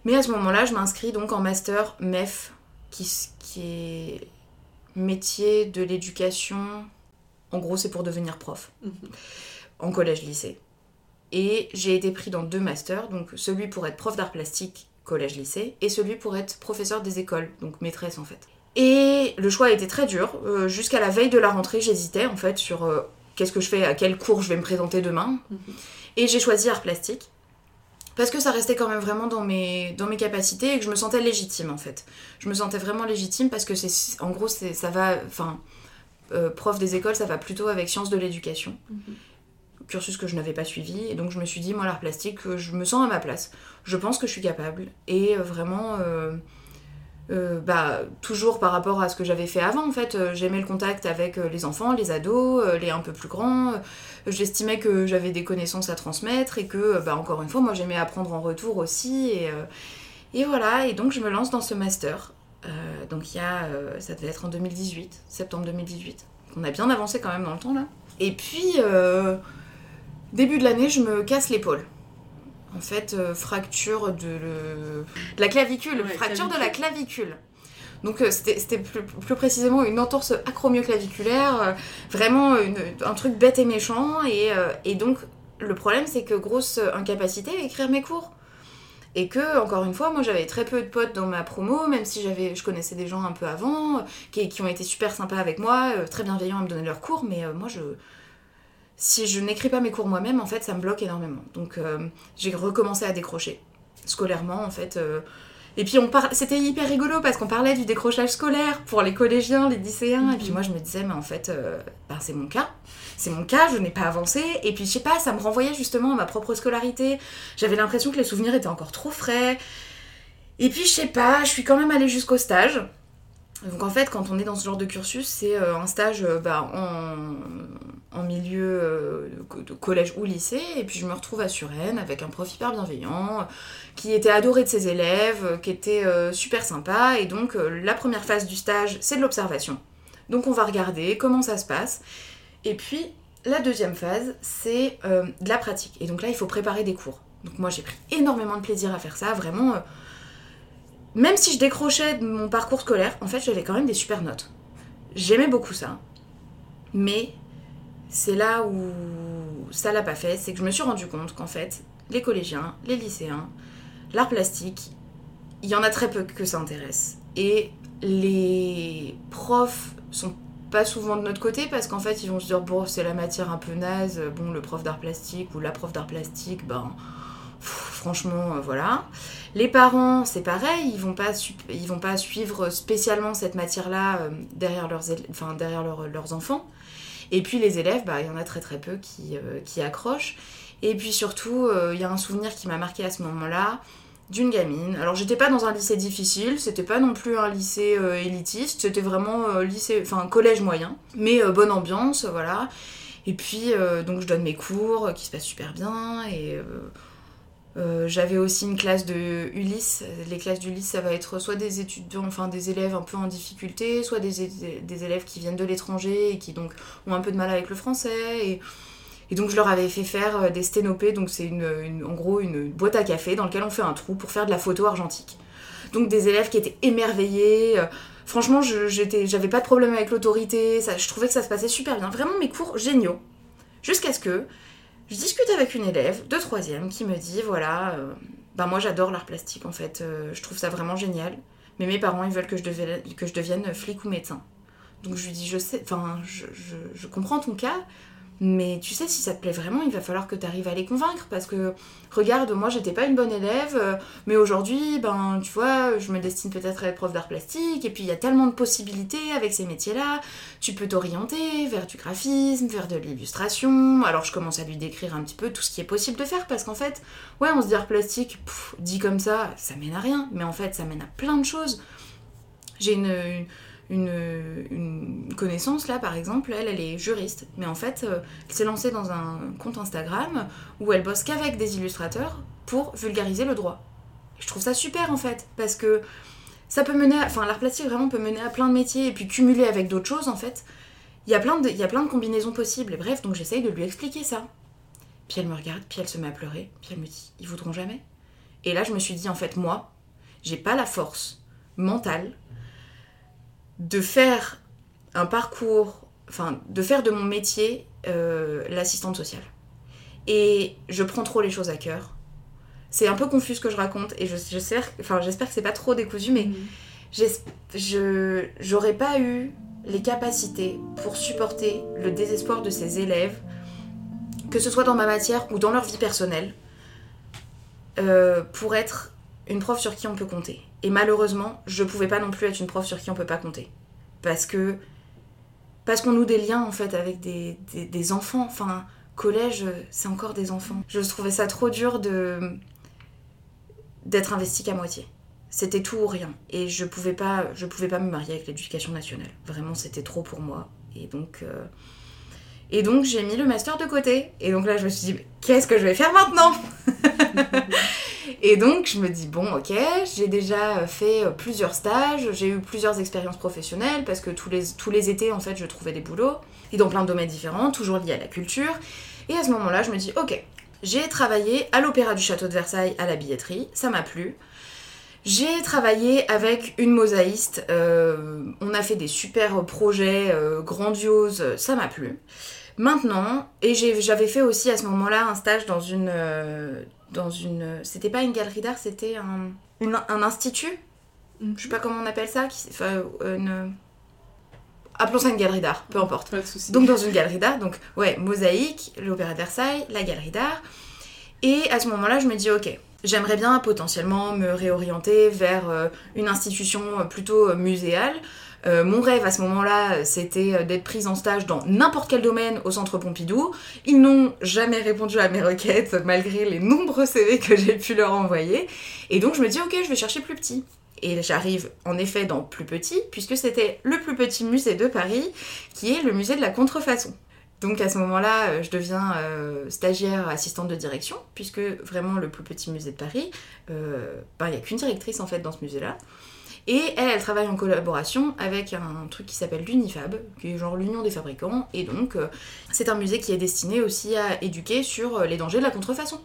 Mais à ce moment-là, je m'inscris donc en master MEF, qui, est métier de l'éducation. En gros, c'est pour devenir prof Mhm. en collège-lycée. Et j'ai été pris dans deux masters, donc celui pour être prof d'art plastique collège-lycée et celui pour être professeur des écoles, donc maîtresse en fait. Et le choix a été très dur. Euh, Jusqu'à la veille de la rentrée, j'hésitais en fait sur euh, qu'est-ce que je fais, à quel cours je vais me présenter demain. Mhm. Et j'ai choisi art plastique. Parce que ça restait quand même vraiment dans mes, dans mes capacités et que je me sentais légitime en fait. Je me sentais vraiment légitime parce que c'est en gros c'est- ça va. Enfin, euh, prof des écoles, ça va plutôt avec sciences de l'éducation Mhm. cursus que je n'avais pas suivi et donc je me suis dit moi l'art plastique euh, je me sens à ma place je pense que je suis capable et euh, vraiment euh, euh, bah toujours par rapport à ce que j'avais fait avant en fait j'aimais le contact avec les enfants les ados les un peu plus grands j'estimais que j'avais des connaissances à transmettre et que euh, bah encore une fois moi j'aimais apprendre en retour aussi et, euh, et voilà et donc je me lance dans ce master Euh, donc il y a euh, ça devait être en 2018 septembre 2018 on a bien avancé quand même dans le temps là et puis euh, Début de l'année, je me casse l'épaule. En fait, fracture de, le- de la clavicule. Ouais, fracture de la clavicule. Donc euh, c'était plus, précisément une entorse acromioclaviculaire, euh, vraiment un truc bête et méchant. Et, euh, et donc le problème c'est que grosse incapacité à écrire mes cours. Et que, encore une fois, moi j'avais très peu de potes dans ma promo, même si j'avais, je connaissais des gens un peu avant, qui, ont été super sympas avec moi, très bienveillants à me donner leurs cours, mais moi je, si je n'écris pas mes cours moi-même, en fait, ça me bloque énormément. Donc, j'ai recommencé à décrocher scolairement, en fait. Et puis, on par... c'était hyper rigolo parce qu'on parlait du décrochage scolaire pour les collégiens, les lycéens. Et puis, Mhm. moi, je me disais, mais en fait, euh, ben, c'est mon cas. C'est mon cas, je n'ai pas avancé. Et puis, je sais pas, ça me renvoyait justement à ma propre scolarité. J'avais l'impression que les souvenirs étaient encore trop frais. Et puis, je sais pas, je suis quand même allée jusqu'au stage. Donc en fait, quand on est dans ce genre de cursus, c'est euh, un stage bah, en, en milieu euh, de collège ou lycée, et puis je me retrouve à Suresnes avec un prof hyper bienveillant, qui était adoré de ses élèves, qui était euh, super sympa, et donc euh, la première phase du stage, c'est de l'observation. Donc on va regarder comment ça se passe, et puis la deuxième phase, c'est de la pratique, et donc là il faut préparer des cours. Donc moi j'ai pris énormément de plaisir à faire ça, vraiment. même si je décrochais de mon parcours scolaire, en fait j'avais quand même des super notes. J'aimais beaucoup ça. Mais c'est là où ça l'a pas fait, c'est que je me suis rendu compte qu'en fait, les collégiens, les lycéens, l'art plastique, il y en a très peu que ça intéresse. Et les profs sont pas souvent de notre côté parce qu'en fait ils vont se dire bon c'est la matière un peu naze, bon le prof d'art plastique ou la prof d'art plastique, ben franchement euh, voilà. Les parents c'est pareil, ils vont pas vont pas suivre spécialement cette matière là euh, derrière enfin derrière leurs enfants. Et puis les élèves, bah, il y en a très très peu qui, euh, accrochent. Et puis surtout, il y a un souvenir qui m'a marqué à ce moment-là d'une gamine. Alors j'étais pas dans un lycée difficile, c'était pas non plus un lycée euh, élitiste, c'était vraiment euh, lycée, enfin collège moyen, mais euh, bonne ambiance, voilà. Et puis donc je donne mes cours qui se passent super bien et j'avais aussi une classe de Ulysse. Les classes d'Ulysse, ça va être soit des étudiants, enfin des élèves un peu en difficulté, soit des, élèves qui viennent de l'étranger et qui donc ont un peu de mal avec le français. Et et donc je leur avais fait faire euh, des sténopées, donc c'est une, en gros une boîte à café dans laquelle on fait un trou pour faire de la photo argentique. Donc des élèves qui étaient émerveillés. Euh, franchement, j'avais pas de problème avec l'autorité, je trouvais que ça se passait super bien. Vraiment mes cours géniaux. Jusqu'à ce que je discute avec une élève de troisième qui me dit voilà, euh, bah moi j'adore l'art plastique en fait, je trouve ça vraiment génial. Mais mes parents ils veulent que je devienne, que je devienne flic ou médecin. Donc je lui dis je sais, enfin je, je comprends ton cas, mais tu sais, si ça te plaît vraiment, il va falloir que tu arrives à les convaincre. Parce que, regarde, moi, j'étais pas une bonne élève, euh, mais aujourd'hui, ben, tu vois, je me destine peut-être à être prof d'art plastique. Et puis, il y a tellement de possibilités avec ces métiers-là. Tu peux t'orienter vers du graphisme, vers de l'illustration. Alors, je commence à lui décrire un petit peu tout ce qui est possible de faire. Parce qu'en fait, ouais, on se dit art plastique, dit comme ça, ça mène à rien. Mais en fait, ça mène à plein de choses. J'ai une une, connaissance là par exemple, elle, elle est juriste, mais en fait, euh, elle s'est lancée dans un compte Instagram où elle bosse qu'avec des illustrateurs pour vulgariser le droit. je trouve ça super en fait, parce que ça peut mener, à, enfin l'art plastique vraiment peut mener à plein de métiers et puis cumuler avec d'autres choses en fait. Il y a plein de, il y a plein de combinaisons possibles. Et bref, donc j'essaye de lui expliquer ça. Puis elle me regarde, puis elle se met à pleurer, puis elle me dit, ils voudront jamais? Et là, je me suis dit, en fait, moi, j'ai pas la force mentale de faire un parcours, enfin, de faire de mon métier euh, l'assistante sociale. Et je prends trop les choses à cœur. C'est un peu confus ce que je raconte et j'espère enfin, j'espère que c'est pas trop décousu, mais mhm. je j'aurais pas eu les capacités pour supporter le désespoir de ces élèves, que ce soit dans ma matière ou dans leur vie personnelle, euh, pour être une prof sur qui on peut compter. Et malheureusement, je pouvais pas non plus être une prof sur qui on peut pas compter. Parce que. Parce qu'on noue des liens en fait avec des, des, enfants. Enfin, collège, c'est encore des enfants. Je trouvais ça trop dur de. d'être investi qu'à moitié. C'était tout ou rien. Et je pouvais pas, je pouvais pas me marier avec l'éducation nationale. Vraiment, c'était trop pour moi. Et donc. Euh, et donc j'ai mis le master de côté. Et donc là je me suis dit, qu'est-ce que je vais faire maintenant? Et donc, je me dis, bon, ok, j'ai déjà fait euh, plusieurs stages, j'ai eu plusieurs expériences professionnelles, parce que tous les, tous étés, en fait, je trouvais des boulots, et dans plein de domaines différents, toujours liés à la culture. Et à ce moment-là, je me dis, ok, j'ai travaillé à l'Opéra du Château de Versailles à la billetterie, ça m'a plu. J'ai travaillé avec une mosaïste, euh, on a fait des super projets euh, grandioses, ça m'a plu. Maintenant, et j'avais fait aussi à ce moment-là un stage dans une, dans une. C'était pas une galerie d'art, c'était un, un institut. Je sais pas comment on appelle ça. Qui, enfin, une, appelons ça une galerie d'art, peu importe. Pas de donc dans une galerie d'art, donc ouais, mosaïque, l'Opéra de Versailles, la galerie d'art. Et à ce moment-là, je me dis, ok, j'aimerais bien potentiellement me réorienter vers euh, une institution plutôt euh, muséale. Euh, mon rêve à ce moment-là, c'était euh, d'être prise en stage dans n'importe quel domaine au centre Pompidou. Ils n'ont jamais répondu à mes requêtes malgré les nombreux CV que j'ai pu leur envoyer. Et donc je me dis, ok, je vais chercher plus petit. Et j'arrive en effet dans plus petit, puisque c'était le plus petit musée de Paris, qui est le musée de la contrefaçon. Donc à ce moment-là, euh, je deviens stagiaire assistante de direction, puisque vraiment le plus petit musée de Paris, ben, il n'y a qu'une directrice en fait dans ce musée-là. Et elle, elle travaille en collaboration avec un truc qui s'appelle l'Unifab, qui est genre l'Union des fabricants. Et donc, euh, c'est un musée qui est destiné aussi à éduquer sur euh, les dangers de la contrefaçon.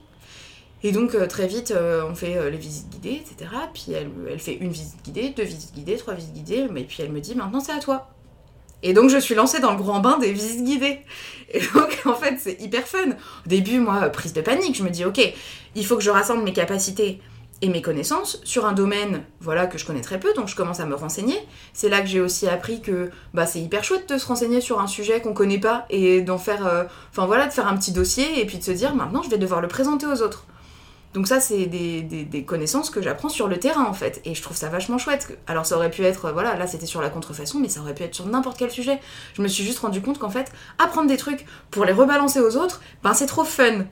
Et donc euh, très vite, on fait les visites guidées, etc. Puis elle, elle fait une visite guidée, deux visites guidées, trois visites guidées, mais puis elle me dit maintenant c'est à toi. Et donc je suis lancée dans le grand bain des visites guidées. Et donc en fait c'est hyper fun. Au début, moi, prise de panique, je me dis ok, il faut que je rassemble mes capacités et mes connaissances sur un domaine voilà que je connais très peu donc je commence à me renseigner. C'est là que j'ai aussi appris que bah c'est hyper chouette de se renseigner sur un sujet qu'on connaît pas et d'en faire euh, enfin voilà de faire un petit dossier et puis de se dire maintenant je vais devoir le présenter aux autres. Donc ça c'est des, connaissances que j'apprends sur le terrain en fait et je trouve ça vachement chouette. Alors ça aurait pu être euh, voilà là c'était sur la contrefaçon mais ça aurait pu être sur n'importe quel sujet. Je me suis juste rendu compte qu'en fait apprendre des trucs pour les rebalancer aux autres ben c'est trop fun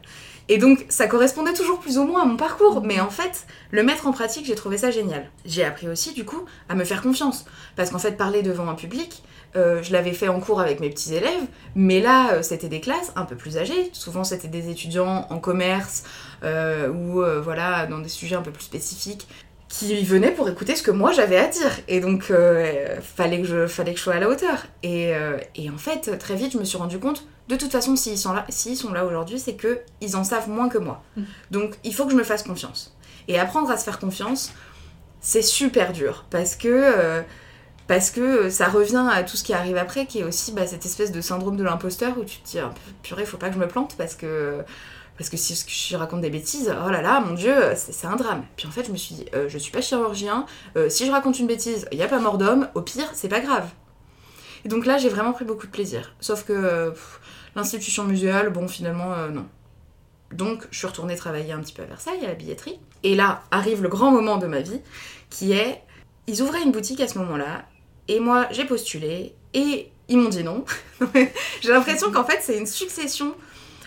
et donc, ça correspondait toujours plus ou moins à mon parcours. Mais en fait, le mettre en pratique, j'ai trouvé ça génial. J'ai appris aussi, du coup, à me faire confiance. Parce qu'en fait, parler devant un public, euh, je l'avais fait en cours avec mes petits élèves. Mais là, euh, c'était des classes un peu plus âgées. Souvent, c'était des étudiants en commerce euh, ou voilà, dans des sujets un peu plus spécifiques qui venaient pour écouter ce que moi j'avais à dire. Et donc, euh, fallait, que je, fallait que je sois à la hauteur. Et, euh, et en fait, très vite, je me suis rendu compte, de toute façon, s'ils sont là, s'ils sont là aujourd'hui, c'est que ils en savent moins que moi. Mm. Donc, il faut que je me fasse confiance. Et apprendre à se faire confiance, c'est super dur. Parce que, euh, parce que ça revient à tout ce qui arrive après, qui est aussi bah, cette espèce de syndrome de l'imposteur où tu te dis, ah, purée, faut pas que je me plante parce que parce que si je raconte des bêtises, oh là là, mon dieu, c'est un drame. Puis en fait, je me suis dit, euh, je suis pas chirurgien, euh, si je raconte une bêtise, il y a pas mort d'homme, au pire, c'est pas grave. Et donc là, j'ai vraiment pris beaucoup de plaisir. Sauf que l'institution muséale, bon, finalement, euh, non. Donc, je suis retournée travailler un petit peu à Versailles, à la billetterie. Et là, arrive le grand moment de ma vie, qui est, ils ouvraient une boutique à ce moment-là, et moi, j'ai postulé, et ils m'ont dit non. j'ai l'impression qu'en fait, c'est une succession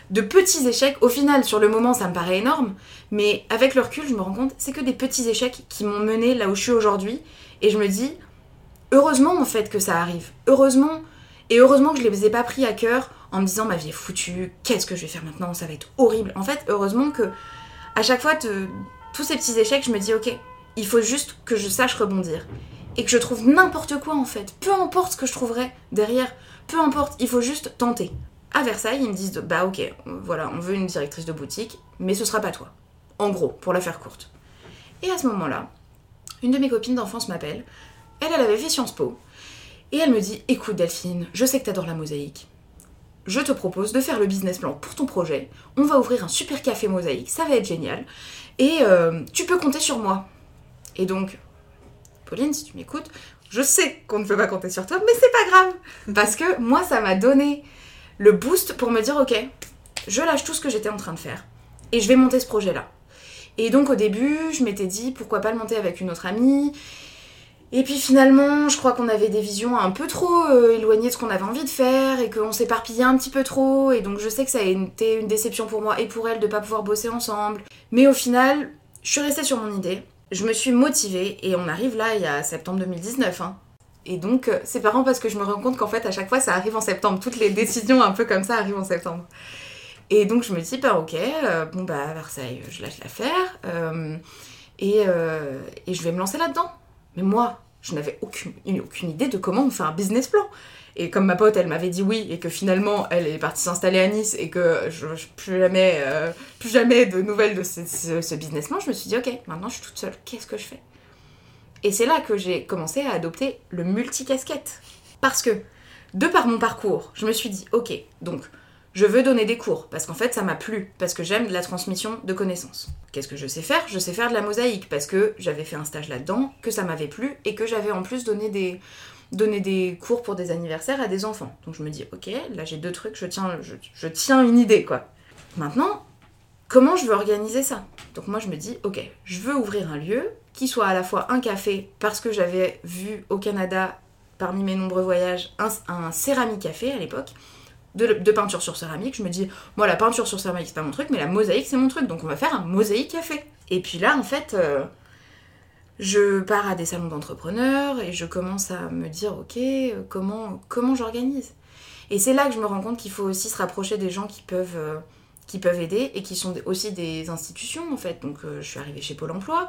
de petits échecs. Au final, sur le moment, ça me paraît énorme, mais avec le recul, je me rends compte, c'est que des petits échecs qui m'ont mené là où je suis aujourd'hui. Et je me dis, heureusement en fait que ça arrive. Heureusement. Et heureusement que je les ai pas pris à cœur en me disant ma vie est foutue, qu'est-ce que je vais faire maintenant, ça va être horrible. En fait, heureusement que à chaque fois, te- tous ces petits échecs, je me dis ok, il faut juste que je sache rebondir. Et que je trouve n'importe quoi en fait. Peu importe ce que je trouverai derrière, peu importe, il faut juste tenter. À Versailles, ils me disent bah ok, voilà, on veut une directrice de boutique, mais ce sera pas toi. En gros, pour la faire courte. Et à ce moment-là, une de mes copines d'enfance m'appelle. Elle, elle avait fait Sciences Po. Et elle me dit Écoute, Delphine, je sais que t'adores la mosaïque. Je te propose de faire le business plan pour ton projet. On va ouvrir un super café mosaïque, ça va être génial. Et euh, tu peux compter sur moi. Et donc, Pauline, si tu m'écoutes, je sais qu'on ne peut pas compter sur toi, mais c'est pas grave. Parce que moi, ça m'a donné le boost pour me dire Ok, je lâche tout ce que j'étais en train de faire. Et je vais monter ce projet-là. Et donc au début, je m'étais dit pourquoi pas le monter avec une autre amie. Et puis finalement, je crois qu'on avait des visions un peu trop euh, éloignées de ce qu'on avait envie de faire et qu'on s'éparpillait un petit peu trop. Et donc je sais que ça a été une déception pour moi et pour elle de pas pouvoir bosser ensemble. Mais au final, je suis restée sur mon idée. Je me suis motivée et on arrive là il y a septembre 2019. hein. Et donc euh, c'est marrant parce que je me rends compte qu'en fait à chaque fois ça arrive en septembre. Toutes les décisions un peu comme ça arrivent en septembre. Et donc je me dis, bah ok, euh, bon bah Versailles, je lâche l'affaire euh, et, euh, je vais me lancer là-dedans. Mais moi, je n'avais aucune, aucune idée de comment on fait un business plan. Et comme ma pote, elle m'avait dit oui, et que finalement, elle est partie s'installer à Nice, et que je, je- plus, jamais, euh, plus jamais de nouvelles de ce business plan, je me suis dit, ok, maintenant je suis toute seule, qu'est-ce que je fais? Et c'est là que j'ai commencé à adopter le multicasquette. Parce que, de par mon parcours, je me suis dit, ok, donc je veux donner des cours parce qu'en fait ça m'a plu, parce que j'aime la transmission de connaissances. Qu'est-ce que je sais faire? Je sais faire de la mosaïque parce que j'avais fait un stage là-dedans, que ça m'avait plu et que j'avais en plus donné des, cours pour des anniversaires à des enfants. Donc je me dis, ok, là j'ai deux trucs, je tiens, je tiens une idée quoi. Maintenant, comment je veux organiser ça? Donc moi je me dis, ok, je veux ouvrir un lieu qui soit à la fois un café parce que j'avais vu au Canada parmi mes nombreux voyages un, céramique café à l'époque de, peinture sur céramique. Je me dis, moi, la peinture sur céramique, c'est pas mon truc, mais la mosaïque, c'est mon truc. Donc, on va faire un mosaïque café. Et puis là, en fait, euh, je pars à des salons d'entrepreneurs et je commence à me dire, ok, comment, comment j'organise? Et c'est là que je me rends compte qu'il faut aussi se rapprocher des gens qui peuvent, euh, qui peuvent aider et qui sont aussi des institutions en fait. Donc je suis arrivée chez Pôle Emploi,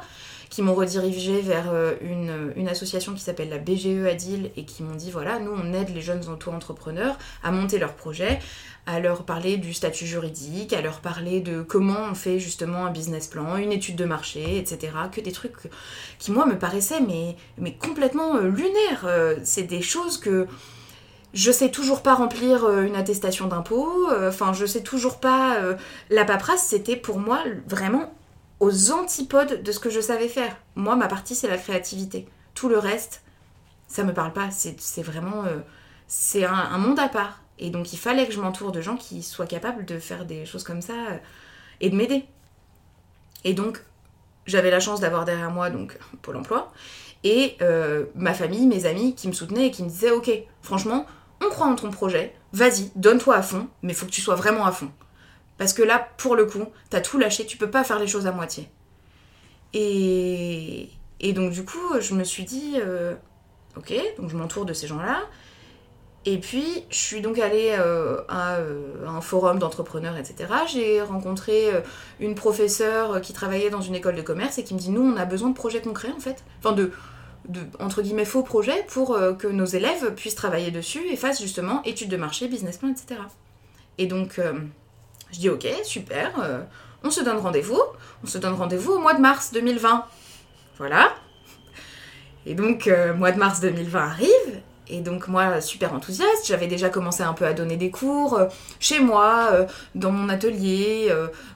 qui m'ont redirigée vers une, une, association qui s'appelle la BGE Adil et qui m'ont dit voilà, nous on aide les jeunes auto-entrepreneurs à monter leurs projets, à leur parler du statut juridique, à leur parler de comment on fait justement un business plan, une étude de marché, etc. Que des trucs qui moi me paraissaient mais, mais complètement lunaires. C'est des choses que je sais toujours pas remplir euh, une attestation d'impôt, euh, enfin je sais toujours pas... Euh, la paperasse, c'était pour moi vraiment aux antipodes de ce que je savais faire. Moi, ma partie, c'est la créativité. Tout le reste, ça me parle pas. C'est vraiment... c'est un, monde à part. Et donc il fallait que je m'entoure de gens qui soient capables de faire des choses comme ça et de m'aider. Et donc, j'avais la chance d'avoir derrière moi donc Pôle Emploi et ma famille, mes amis qui me soutenaient et qui me disaient ok, franchement, on croit en ton projet, vas-y, donne-toi à fond, mais faut que tu sois vraiment à fond. Parce que là, pour le coup, t'as tout lâché, tu peux pas faire les choses à moitié. Et, donc du coup, je me suis dit, euh, ok, donc je m'entoure de ces gens-là. Et puis, je suis donc allée euh, euh, à, un forum d'entrepreneurs, etc. J'ai rencontré une professeure qui travaillait dans une école de commerce et qui me dit, nous, on a besoin de projets concrets, en fait. Enfin, de, de, entre guillemets, faux projets pour euh, que nos élèves puissent travailler dessus et fassent justement études de marché, business plan, etc. Et donc, euh, je dis ok, super, euh, on se donne rendez-vous. On se donne rendez-vous au mois de mars 2020. Voilà. Et donc, mois de mars 2020 arrive, et donc moi, super enthousiaste, j'avais déjà commencé un peu à donner des cours euh, chez moi, euh, dans mon atelier,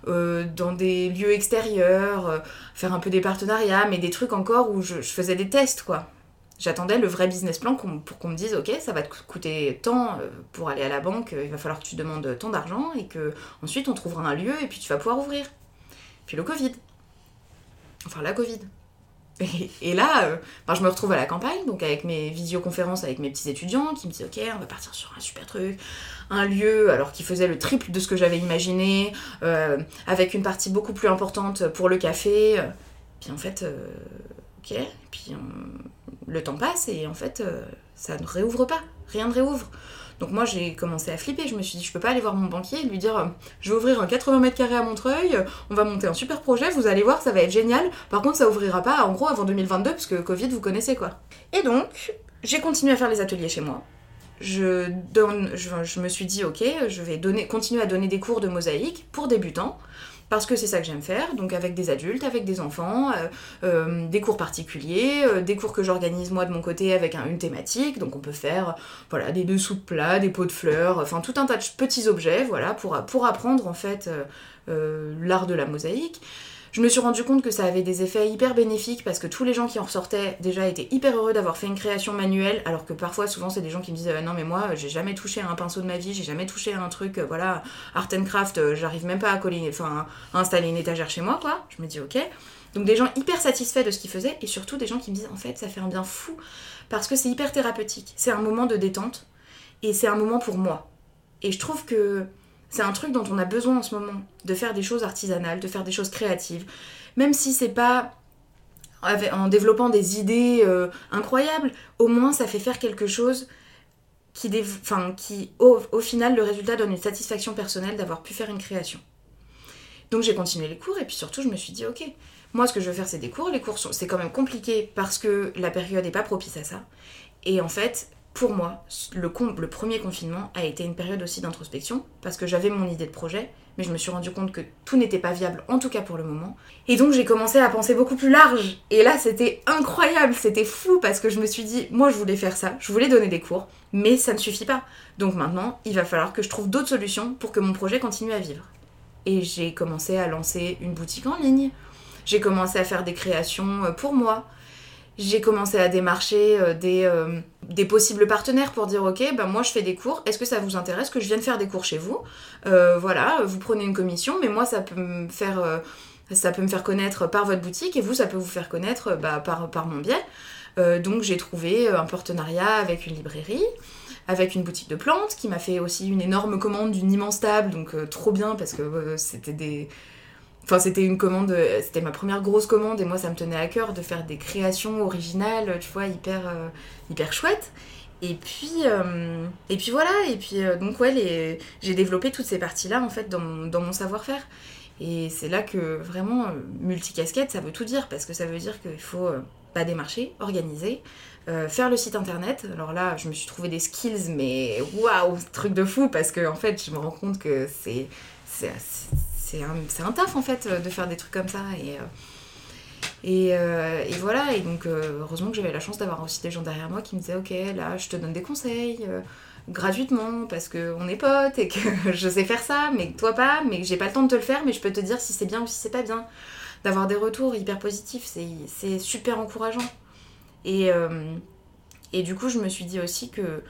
euh, dans des lieux extérieurs, faire un peu des partenariats, mais des trucs encore où je, faisais des tests, quoi. J'attendais le vrai business plan pour qu'on me dise, ok, ça va te coûter tant pour aller à la banque, il va falloir que tu demandes tant d'argent, et que ensuite on trouvera un lieu, et puis tu vas pouvoir ouvrir. Puis le Covid. Enfin, la Covid. Et, là, euh, je me retrouve à la campagne, donc avec mes visioconférences avec mes petits étudiants qui me disent Ok, on va partir sur un super truc, un lieu, alors qui faisait le triple de ce que j'avais imaginé, euh, avec une partie beaucoup plus importante pour le café. Puis en fait, euh, ok, le temps passe et en fait, ça ne réouvre pas, rien ne réouvre. Donc moi j'ai commencé à flipper, je me suis dit je peux pas aller voir mon banquier et lui dire euh, je vais ouvrir un 80 mètres carrés à Montreuil, on va monter un super projet, vous allez voir ça va être génial. Par contre ça ouvrira pas en gros avant 2022 parce que Covid vous connaissez quoi. Et donc j'ai continué à faire les ateliers chez moi. Je, donne, je, me suis dit ok je vais donner, continuer à donner des cours de mosaïque pour débutants parce que c'est ça que j'aime faire, donc avec des adultes, avec des enfants, euh, euh, des cours particuliers, euh, des cours que j'organise moi de mon côté avec une thématique, donc on peut faire voilà des dessous de plats, des pots de fleurs, enfin tout un tas de petits objets, voilà, pour, pour apprendre en fait l'art de la mosaïque. Je me suis rendu compte que ça avait des effets hyper bénéfiques parce que tous les gens qui en ressortaient déjà étaient hyper heureux d'avoir fait une création manuelle, alors que parfois, souvent, c'est des gens qui me disent euh, non mais moi, j'ai jamais touché à un pinceau de ma vie, j'ai jamais touché à un truc, euh, voilà, art and craft, euh, j'arrive même pas à coller, enfin, à installer une étagère chez moi, quoi. Je me dis ok. Donc des gens hyper satisfaits de ce qu'ils faisaient et surtout des gens qui me disent en fait ça fait un bien fou parce que c'est hyper thérapeutique. C'est un moment de détente et c'est un moment pour moi. Et je trouve que c'est un truc dont on a besoin en ce moment, de faire des choses artisanales, de faire des choses créatives. Même si c'est pas en développant des idées euh, incroyables, au moins ça fait faire quelque chose qui, enfin, qui au, final, le résultat donne une satisfaction personnelle d'avoir pu faire une création. Donc j'ai continué les cours et puis surtout je me suis dit ok, moi ce que je veux faire c'est des cours, les cours c'est quand même compliqué parce que la période n'est pas propice à ça. Et en fait, pour moi, le, premier confinement a été une période aussi d'introspection, parce que j'avais mon idée de projet, mais je me suis rendu compte que tout n'était pas viable, en tout cas pour le moment. Et donc j'ai commencé à penser beaucoup plus large. Et là, c'était incroyable, c'était fou, parce que je me suis dit, moi je voulais faire ça, je voulais donner des cours, mais ça ne suffit pas. Donc maintenant, il va falloir que je trouve d'autres solutions pour que mon projet continue à vivre. Et j'ai commencé à lancer une boutique en ligne. J'ai commencé à faire des créations euh, pour moi j'ai commencé à démarcher euh, des, euh, des, possibles partenaires pour dire ok, ben moi je fais des cours, est-ce que ça vous intéresse que je vienne faire des cours chez vous? Euh, Voilà, vous prenez une commission, mais moi ça peut me faire, ça peut me faire connaître par votre boutique et vous ça peut vous faire connaître bah, par, par mon biais. donc j'ai trouvé un partenariat avec une librairie avec une boutique de plantes qui m'a fait aussi une énorme commande d'une immense table, donc trop bien parce que c'était des, Enfin, c'était une commande, euh, c'était ma première grosse commande et moi ça me tenait à cœur de faire des créations originales, tu vois, hyper, euh, hyper chouettes. Et puis, et puis voilà, et puis donc ouais, j'ai développé toutes ces parties-là en fait dans mon, savoir-faire. Et c'est là que vraiment, multicasquette, ça veut tout dire, parce que ça veut dire qu'il faut pas démarcher, organiser, faire le site internet. Alors là, je me suis trouvé des skills, mais waouh, truc de fou, parce que en fait, je me rends compte que c'est c'est un, taf en fait de faire des trucs comme ça. Et, et, euh, et, voilà, et donc euh, heureusement que j'avais la chance d'avoir aussi des gens derrière moi qui me disaient Ok, là je te donne des conseils euh, gratuitement parce qu'on est potes et que je sais faire ça, mais toi pas, mais j'ai pas le temps de te le faire, mais je peux te dire si c'est bien ou si c'est pas bien. D'avoir des retours hyper positifs, c'est super encourageant. Et, et du coup, je me suis dit aussi que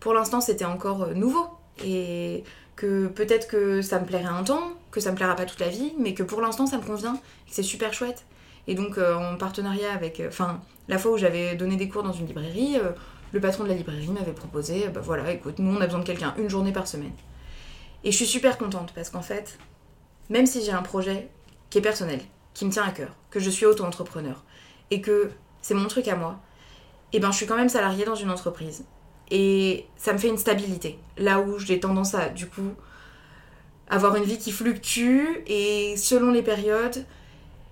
pour l'instant c'était encore nouveau et que peut-être que ça me plairait un temps, que ça me plaira pas toute la vie, mais que pour l'instant ça me convient que c'est super chouette. Et donc, euh, en partenariat avec. Euh, enfin, la fois où j'avais donné des cours dans une librairie, euh, le patron de la librairie m'avait proposé bah voilà, écoute, nous on a besoin de quelqu'un une journée par semaine. Et je suis super contente parce qu'en fait, même si j'ai un projet qui est personnel, qui me tient à cœur, que je suis auto-entrepreneur et que c'est mon truc à moi, et eh ben je suis quand même salariée dans une entreprise. Et ça me fait une stabilité. Là où j'ai tendance à, du coup, avoir une vie qui fluctue et selon les périodes,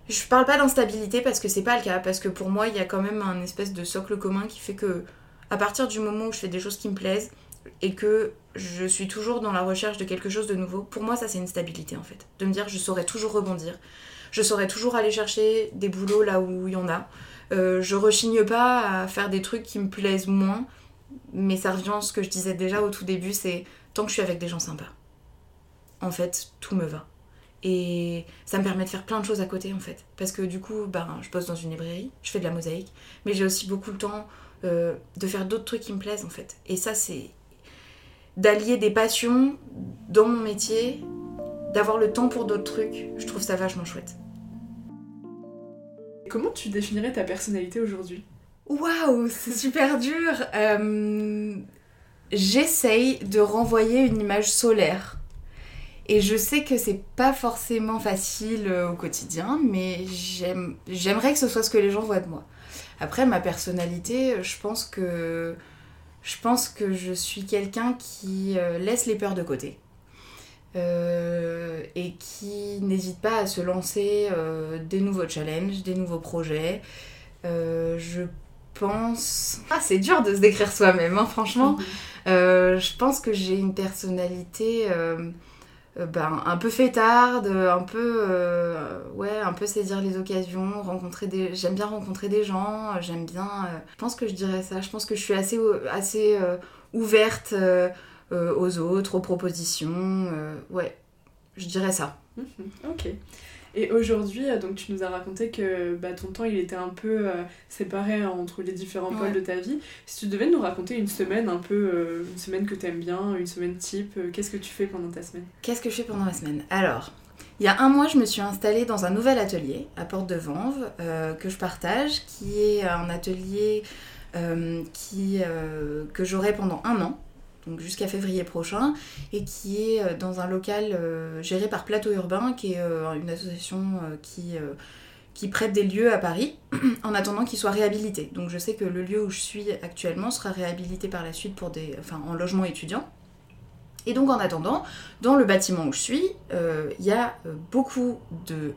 je parle pas d'instabilité parce que c'est pas le cas, parce que pour moi, il y a quand même un espèce de socle commun qui fait que, à partir du moment où je fais des choses qui me plaisent et que je suis toujours dans la recherche de quelque chose de nouveau, pour moi, ça c'est une stabilité en fait. De me dire, je saurais toujours rebondir, je saurais toujours aller chercher des boulots là où il y en a. Euh, je rechigne pas à faire des trucs qui me plaisent moins, mais ça revient à ce que je disais déjà au tout début c'est tant que je suis avec des gens sympas. En fait, tout me va. Et ça me permet de faire plein de choses à côté en fait. Parce que du coup, ben, je bosse dans une librairie, je fais de la mosaïque, mais j'ai aussi beaucoup le temps euh, de faire d'autres trucs qui me plaisent en fait. Et ça, c'est d'allier des passions dans mon métier, d'avoir le temps pour d'autres trucs. Je trouve ça vachement chouette. Comment tu définirais ta personnalité aujourd'hui? Waouh, c'est super dur. Euh, j'essaye de renvoyer une image solaire et je sais que c'est pas forcément facile euh, au quotidien, mais j'aimerais que ce soit ce que les gens voient de moi. Après, ma personnalité, je pense que je pense que je suis quelqu'un qui euh, laisse les peurs de côté. Euh, et qui n'hésite pas à se lancer des nouveaux challenges, des nouveaux projets. je pense... Ah, c'est dur de se décrire soi-même, hein, franchement. Mhm. je pense que j'ai une personnalité euh, ben, un peu fêtarde, un peu, euh, ouais, un peu saisir les occasions, rencontrer des... J'aime bien rencontrer des gens, j'aime bien... Euh, je pense que je dirais ça, je pense que je suis assez, assez ouverte aux autres, aux propositions, ouais, je dirais ça. Mhm, ok. Et aujourd'hui, euh, donc tu nous as raconté que bah, ton temps il était un peu euh, séparé entre les différents pôles de ta vie. Si tu devais nous raconter une semaine un peu, euh, une semaine que tu aimes bien, une semaine type, qu'est-ce que tu fais pendant ta semaine? Qu'est-ce que je fais pendant ma semaine? Alors, il y a un mois, je me suis installée dans un nouvel atelier à Porte de Vanves que je partage, qui est un atelier qui, que j'aurai pendant un an donc jusqu'à février prochain, et qui est euh, dans un local euh, géré par Plateau Urbain, qui est euh, une association qui, qui prête des lieux à Paris, en attendant qu'ils soient réhabilités. Donc je sais que le lieu où je suis actuellement sera réhabilité par la suite pour des, enfin, en logement étudiant. Et donc en attendant, dans le bâtiment où je suis, il y a beaucoup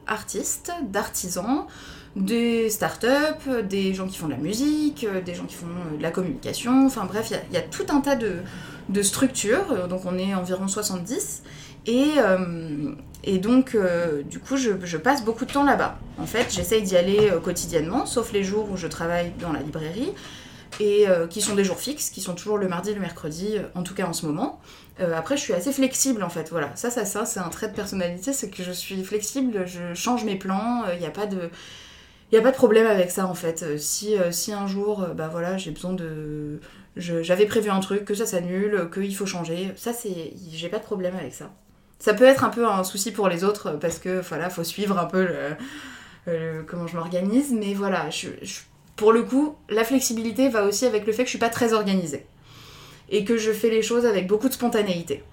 d'artistes, d'artisans, des startups, des gens qui font de la musique, des gens qui font de la communication, enfin bref, il y, a tout un tas de, de structure, euh, donc on est environ 70. Et, euh, et donc, euh, du coup, je, passe beaucoup de temps là-bas. En fait, j'essaye d'y aller quotidiennement, sauf les jours où je travaille dans la librairie, et qui sont des jours fixes, qui sont toujours le mardi le mercredi, en tout cas en ce moment. après, je suis assez flexible, en fait. Voilà, ça, ça, ça, c'est un trait de personnalité, c'est que je suis flexible, je change mes plans, il n'y a pas de... Il a pas de problème avec ça en fait. Si, si un jour, bah voilà, j'ai besoin de, j'avais prévu un truc, que ça s'annule, qu'il faut changer. Ça, c'est. J'ai pas de problème avec ça. Ça peut être un peu un souci pour les autres parce que voilà, faut suivre un peu comment je m'organise, mais voilà, pour le coup, la flexibilité va aussi avec le fait que je suis pas très organisée et que je fais les choses avec beaucoup de spontanéité.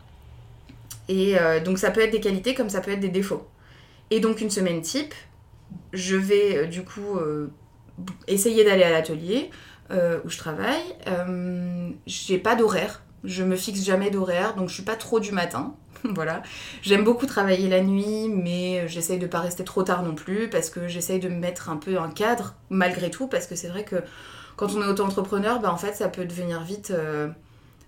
Et euh, donc ça peut être des qualités comme ça peut être des défauts. Et donc une semaine type, je vais euh, du coup euh, essayer d'aller à l'atelier, euh, où je travaille. Euh, j'ai pas d'horaire. Je me fixe jamais d'horaire, donc je suis pas trop du matin. voilà. J'aime beaucoup travailler la nuit, mais j'essaye de pas rester trop tard non plus, parce que j'essaye de me mettre un peu un cadre, malgré tout, parce que c'est vrai que quand on est auto-entrepreneur, bah, en fait, ça peut devenir vite euh,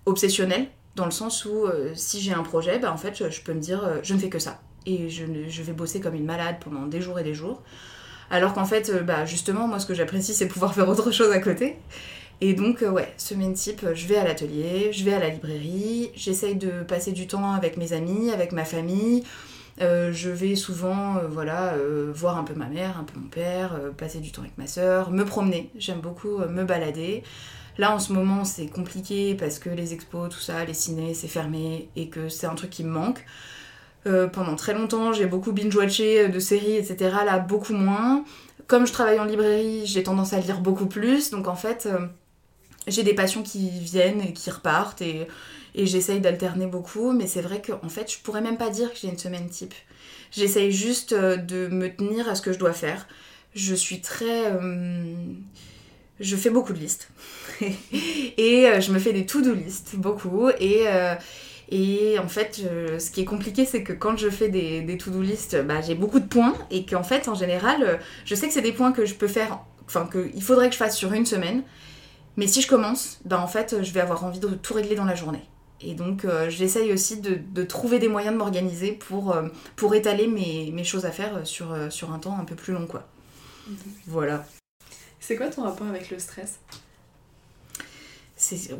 obsessionnel, dans le sens où euh, si j'ai un projet, bah, en fait, je, peux me dire, je ne fais que ça. Et je, vais bosser comme une malade pendant des jours et des jours. Alors qu'en fait, bah, justement, moi, ce que j'apprécie, c'est pouvoir faire autre chose à côté. Et donc, ouais, semaine type, je vais à l'atelier, je vais à la librairie, j'essaye de passer du temps avec mes amis, avec ma famille. je vais souvent voilà, voir un peu ma mère, un peu mon père, passer du temps avec ma soeur, me promener. J'aime beaucoup me balader. Là, en ce moment, c'est compliqué parce que les expos, tout ça, les ciné, c'est fermé et que c'est un truc qui me manque. Euh, pendant très longtemps, j'ai beaucoup binge-watché euh, de séries, etc. Là, beaucoup moins. Comme je travaille en librairie, j'ai tendance à lire beaucoup plus. Donc, en fait, euh, j'ai des passions qui viennent et qui repartent. Et, et j'essaye d'alterner beaucoup. Mais c'est vrai qu'en fait, je pourrais même pas dire que j'ai une semaine type. J'essaye juste de me tenir à ce que je dois faire. Je suis très je fais beaucoup de listes. et je me fais des to-do listes, beaucoup. Et, et en fait, ce qui est compliqué, c'est que quand je fais des, des to-do listes, bah, j'ai beaucoup de points. Et qu'en fait, en général, euh, je sais que c'est des points que je peux faire, enfin, qu'il faudrait que je fasse sur une semaine. Mais si je commence, bah, en fait, je vais avoir envie de tout régler dans la journée. Et donc, j'essaye aussi de, de, trouver des moyens de m'organiser pour, pour étaler mes, mes, choses à faire sur, sur un temps un peu plus long, quoi. Mhm. Voilà. C'est quoi ton rapport avec le stress?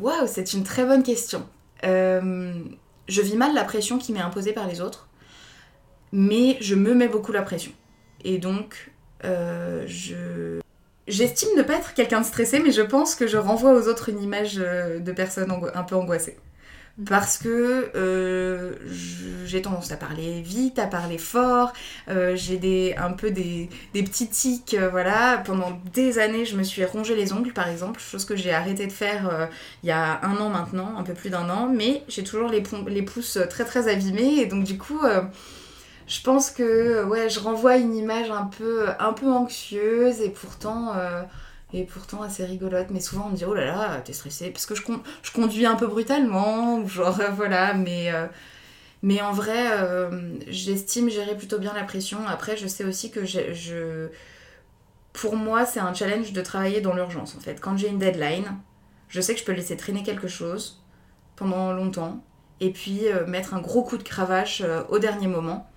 Waouh, c'est une très bonne question. Euh, je vis mal la pression qui m'est imposée par les autres, mais je me mets beaucoup la pression. Et donc, euh, je... J'estime ne pas être quelqu'un de stressé, mais je pense que je renvoie aux autres une image euh, de personne un peu angoissée parce que euh, j'ai tendance à parler vite, à parler fort, euh, j'ai un peu des, des petits tics, euh, voilà. Pendant des années, je me suis rongé les ongles, par exemple, chose que j'ai arrêté de faire il y a un an maintenant, un peu plus d'un an, mais j'ai toujours les, les, pouces très très abîmés, et donc du coup, je pense que ouais, je renvoie une image un peu, un peu anxieuse, et pourtant et pourtant assez rigolote. Mais souvent on me dit oh là là, t'es stressée parce que je, je conduis un peu brutalement, genre voilà, mais. Euh, mais en vrai, euh, j'estime gérer plutôt bien la pression. Après, je sais aussi que je, pour moi, c'est un challenge de travailler dans l'urgence en fait. Quand j'ai une deadline, je sais que je peux laisser traîner quelque chose pendant longtemps et puis euh, mettre un gros coup de cravache au dernier moment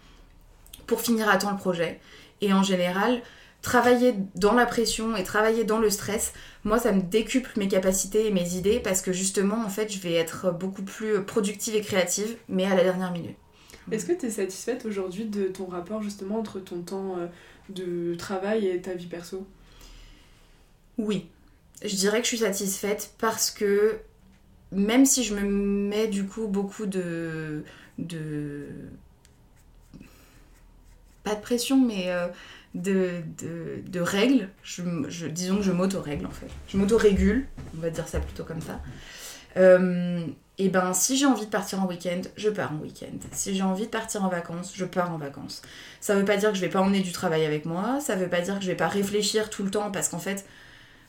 pour finir à temps le projet. Et en général, travailler dans la pression et travailler dans le stress, moi ça me décuple mes capacités et mes idées parce que justement en fait je vais être beaucoup plus productive et créative mais à la dernière minute. Est-ce que tu es satisfaite aujourd'hui de ton rapport justement entre ton temps euh, de travail et ta vie perso? Oui, je dirais que je suis satisfaite parce que même si je me mets du coup beaucoup de... de... pas de pression mais... Euh, de, de, règles. Je, disons que je m'auto-règle en fait. Je m'auto-régule, on va dire ça plutôt comme ça. Euh, et ben si j'ai envie de partir en week-end, je pars en week-end. Si j'ai envie de partir en vacances, je pars en vacances. Ça veut pas dire que je vais pas emmener du travail avec moi, ça veut pas dire que je vais pas réfléchir tout le temps parce qu'en fait,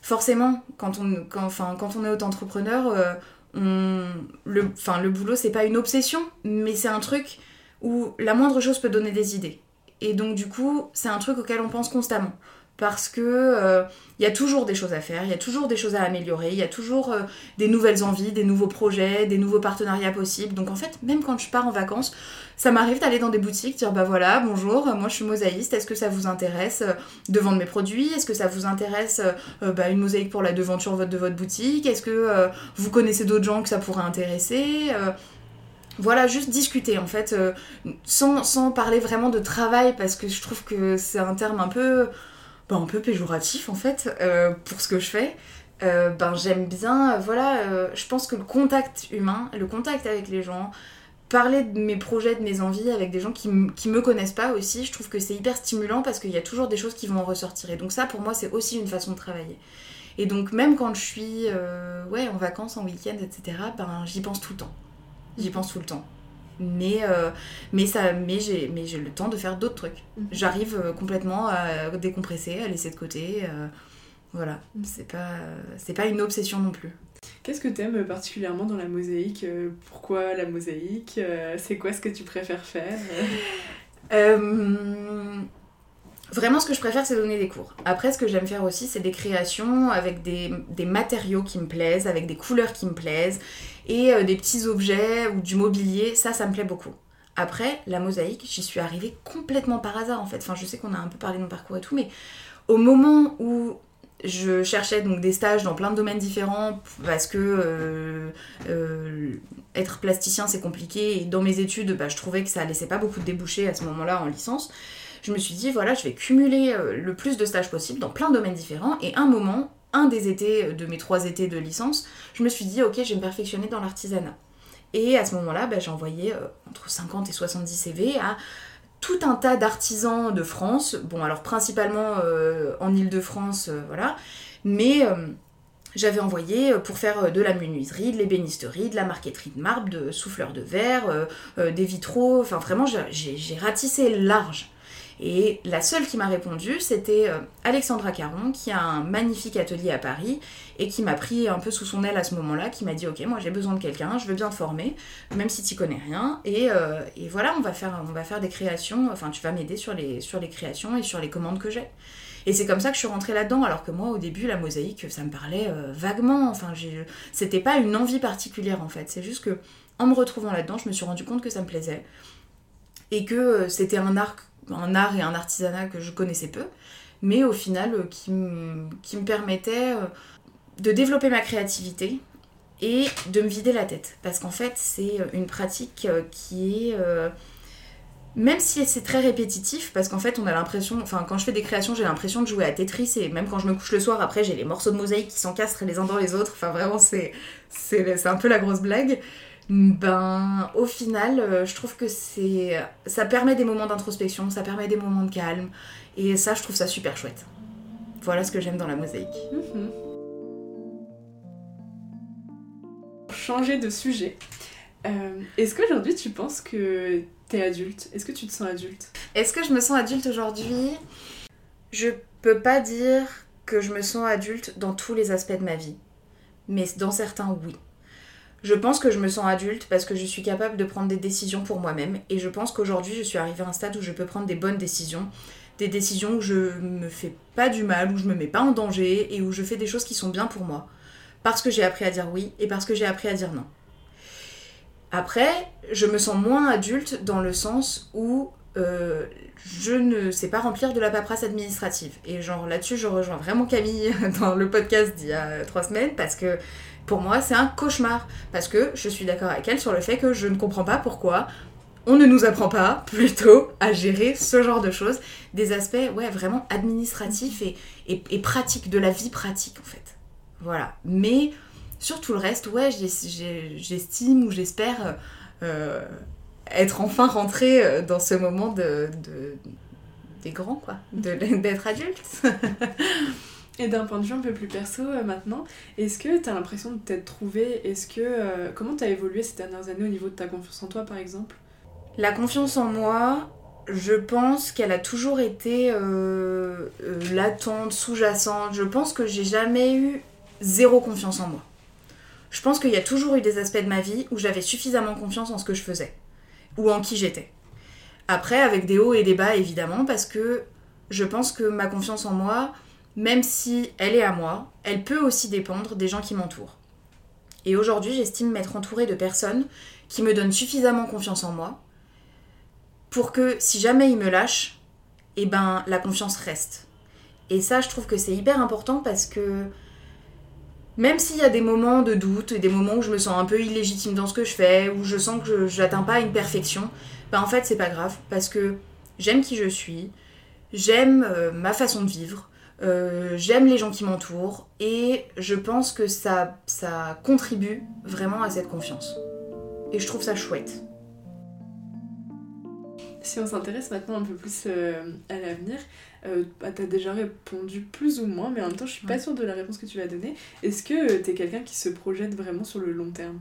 forcément, quand on, quand, enfin, quand on est auto-entrepreneur, euh, le, enfin, le boulot c'est pas une obsession, mais c'est un truc où la moindre chose peut donner des idées. Et donc du coup, c'est un truc auquel on pense constamment. Parce que il euh, y a toujours des choses à faire, il y a toujours des choses à améliorer, il y a toujours euh, des nouvelles envies, des nouveaux projets, des nouveaux partenariats possibles. Donc en fait, même quand je pars en vacances, ça m'arrive d'aller dans des boutiques, dire bah voilà, bonjour, moi je suis mosaïste, est-ce que ça vous intéresse euh, de vendre mes produits? Est-ce que ça vous intéresse bah, une mosaïque pour la devanture de votre boutique? Est-ce que vous connaissez d'autres gens que ça pourrait intéresser voilà, juste discuter en fait, euh, sans, parler vraiment de travail, parce que je trouve que c'est un terme un peu, ben, un peu péjoratif en fait, euh, pour ce que je fais. Euh, ben j'aime bien, voilà, je pense que le contact humain, le contact avec les gens, parler de mes projets, de mes envies avec des gens qui, qui me connaissent pas aussi, je trouve que c'est hyper stimulant parce qu'il y a toujours des choses qui vont en ressortir. Et donc ça, pour moi, c'est aussi une façon de travailler. Et donc même quand je suis ouais, en vacances, en week-end, etc., ben, j'y pense tout le temps. J'y pense tout le temps. Mais, euh, mais, ça, mais, j'ai, mais j'ai le temps de faire d'autres trucs. Mhm. J'arrive euh, complètement à décompresser, à laisser de côté. Euh, voilà, mhm. c'est pas, c'est pas une obsession non plus. Qu'est-ce que tu aimes particulièrement dans la mosaïque? Pourquoi la mosaïque? C'est quoi ce que tu préfères faire? Vraiment, ce que je préfère, c'est donner des cours. Après, ce que j'aime faire aussi, c'est des créations avec des, matériaux qui me plaisent, avec des couleurs qui me plaisent, et euh, des petits objets ou du mobilier. Ça, ça me plaît beaucoup. Après, la mosaïque, j'y suis arrivée complètement par hasard, en fait. Enfin, je sais qu'on a un peu parlé de mon parcours et tout, mais au moment où je cherchais donc des stages dans plein de domaines différents parce que euh, euh, être plasticien c'est compliqué et dans mes études bah, je trouvais que ça laissait pas beaucoup de débouchés à ce moment-là en licence je me suis dit, voilà, je vais cumuler le plus de stages possible dans plein de domaines différents. Et un moment, un des étés euh, de mes trois étés de licence, je me suis dit, ok, je vais me perfectionner dans l'artisanat. Et à ce moment-là, bah, j'ai envoyé euh, entre 50 et 70 CV à tout un tas d'artisans de France. Bon, alors principalement en Ile-de-France, voilà. Mais j'avais envoyé pour faire de la menuiserie, de l'ébénisterie, de la marqueterie de marbre, de souffleurs de verre, des vitraux. Enfin, vraiment, j'ai ratissé large. Et la seule qui m'a répondu, c'était euh, Alexandra Caron, qui a un magnifique atelier à Paris et qui m'a pris un peu sous son aile à ce moment-là, qui m'a dit Ok, moi j'ai besoin de quelqu'un, je veux bien te former, même si tu connais rien. Et, euh, voilà, on va, faire, des créations, enfin tu vas m'aider sur les, sur les créations et sur les commandes que j'ai. Et c'est comme ça que je suis rentrée là-dedans, alors que moi, au début, la mosaïque, ça me parlait euh, vaguement. Enfin, c'était pas une envie particulière en fait. C'est juste que, en me retrouvant là-dedans, je me suis rendu compte que ça me plaisait et que c'était un arc un art et un artisanat que je connaissais peu, mais au final euh, qui, me permettait euh, de développer ma créativité et de me vider la tête. Parce qu'en fait, c'est euh, une pratique qui est... même si c'est très répétitif, parce qu'en fait, on a l'impression, enfin, quand je fais des créations, j'ai l'impression de jouer à Tetris, et même quand je me couche le soir, après, j'ai les morceaux de mosaïque qui s'encastrent les uns dans les autres. Enfin, vraiment, c'est, c'est, un peu la grosse blague ben au final euh, je trouve que c'est ça permet des moments d'introspection ça permet des moments de calme et ça je trouve ça super chouette. Voilà ce que j'aime dans la mosaïque. Mhm. changer de sujet. Euh, est-ce qu'aujourd'hui tu penses que t'es adulte? Est-ce que tu te sens adulte? Est-ce que je me sens adulte aujourd'hui? Je peux pas dire que je me sens adulte dans tous les aspects de ma vie. Mais dans certains oui je pense que je me sens adulte parce que je suis capable de prendre des décisions pour moi-même et je pense qu'aujourd'hui je suis arrivée à un stade où je peux prendre des bonnes décisions, des décisions où je me fais pas du mal, où je me mets pas en danger et où je fais des choses qui sont bien pour moi parce que j'ai appris à dire oui et parce que j'ai appris à dire non. Après, je me sens moins adulte dans le sens où euh, je ne sais pas remplir de la paperasse administrative. Et genre là-dessus, je rejoins vraiment Camille dans le podcast d'il y a trois semaines parce que pour moi, c'est un cauchemar. Parce que je suis d'accord avec elle sur le fait que je ne comprends pas pourquoi on ne nous apprend pas plutôt à gérer ce genre de choses. Des aspects, ouais, vraiment administratifs et, et, pratiques, de la vie pratique en fait. Voilà. Mais sur tout le reste, ouais, j'estime ou j'espère euh, être enfin rentrée euh, dans ce moment de, de des grands, quoi, d'être adulte. Et d'un point de vue un peu plus perso euh, maintenant, est-ce que tu as l'impression de t'être trouvé Est-ce que euh, comment tu as évolué ces dernières années au niveau de ta confiance en toi par exemple? La confiance en moi, je pense qu'elle a toujours été euh, latente, sous-jacente. Je pense que j'ai jamais eu zéro confiance en moi. Je pense qu'il y a toujours eu des aspects de ma vie où j'avais suffisamment confiance en ce que je faisais ou en qui j'étais. Après, avec des hauts et des bas évidemment, parce que je pense que ma confiance en moi, même si elle est à moi, elle peut aussi dépendre des gens qui m'entourent. Et aujourd'hui, j'estime m'être entourée de personnes qui me donnent suffisamment confiance en moi pour que si jamais ils me lâchent, eh ben la confiance reste. Et ça, je trouve que c'est hyper important parce que même s'il y a des moments de doute et des moments où je me sens un peu illégitime dans ce que je fais, où je sens que je n'atteins pas une perfection, ben en fait c'est pas grave parce que j'aime qui je suis, j'aime euh, ma façon de vivre, euh, j'aime les gens qui m'entourent et je pense que ça, ça contribue vraiment à cette confiance. Et je trouve ça chouette. Si on s'intéresse maintenant un peu plus euh, à l'avenir, euh, bah, tu as déjà répondu plus ou moins, mais en même temps je suis pas sûre de la réponse que tu vas donner. Est-ce que tu es quelqu'un qui se projette vraiment sur le long terme?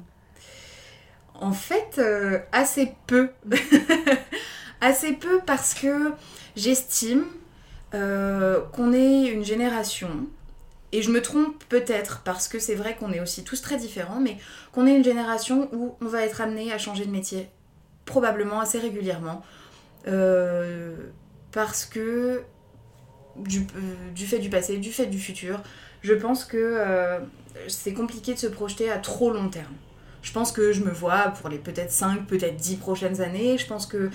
En fait, assez peu. assez peu parce que j'estime euh, qu'on est une génération et je me trompe peut-être parce que c'est vrai qu'on est aussi tous très différents, mais qu'on est une génération où on va être amené à changer de métier probablement assez régulièrement. Euh, parce que du, euh, du, fait du passé, du fait du futur, je pense que c'est compliqué de se projeter à trop long terme. Je pense que je me vois pour les peut-être 5, peut-être 10 prochaines années. Je pense que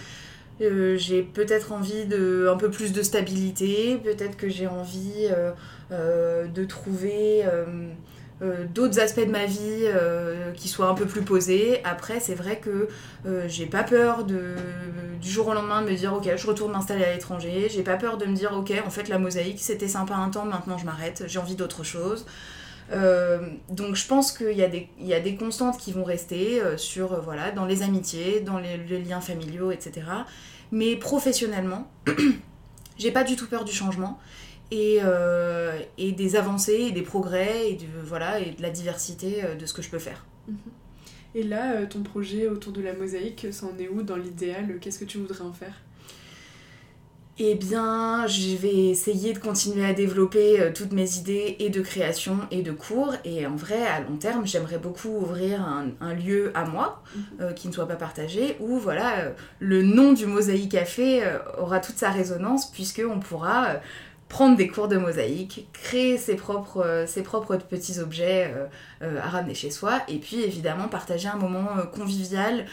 j'ai peut-être envie de un peu plus de stabilité, peut-être que j'ai envie de trouver euh, d'autres aspects de ma vie euh, qui soient un peu plus posés. Après, c'est vrai que euh, j'ai pas peur de, du jour au lendemain de me dire ok, je retourne m'installer à l'étranger. J'ai pas peur de me dire ok, en fait, la mosaïque c'était sympa un temps, maintenant je m'arrête, j'ai envie d'autre chose. Donc je pense qu'il y, a des, constantes qui vont rester sur voilà dans les amitiés, dans les, liens familiaux, etc. Mais professionnellement, j'ai pas du tout peur du changement et, euh, des avancées et des progrès et de, voilà, et de la diversité euh, de ce que je peux faire. Mhm. Et là, euh, ton projet autour de la mosaïque, ça en est où dans l'idéal? Qu'est-ce que tu voudrais en faire? Eh bien, je vais essayer de continuer à développer toutes mes idées et de création et de cours. Et en vrai, à long terme, j'aimerais beaucoup ouvrir un, un, lieu à moi mhm. qui ne soit pas partagé, où voilà, le nom du Mosaïque Café aura toute sa résonance, puisqu'on pourra prendre des cours de mosaïque, créer ses propres, euh, ses propres petits objets euh, euh, à ramener chez soi, et puis évidemment partager un moment convivial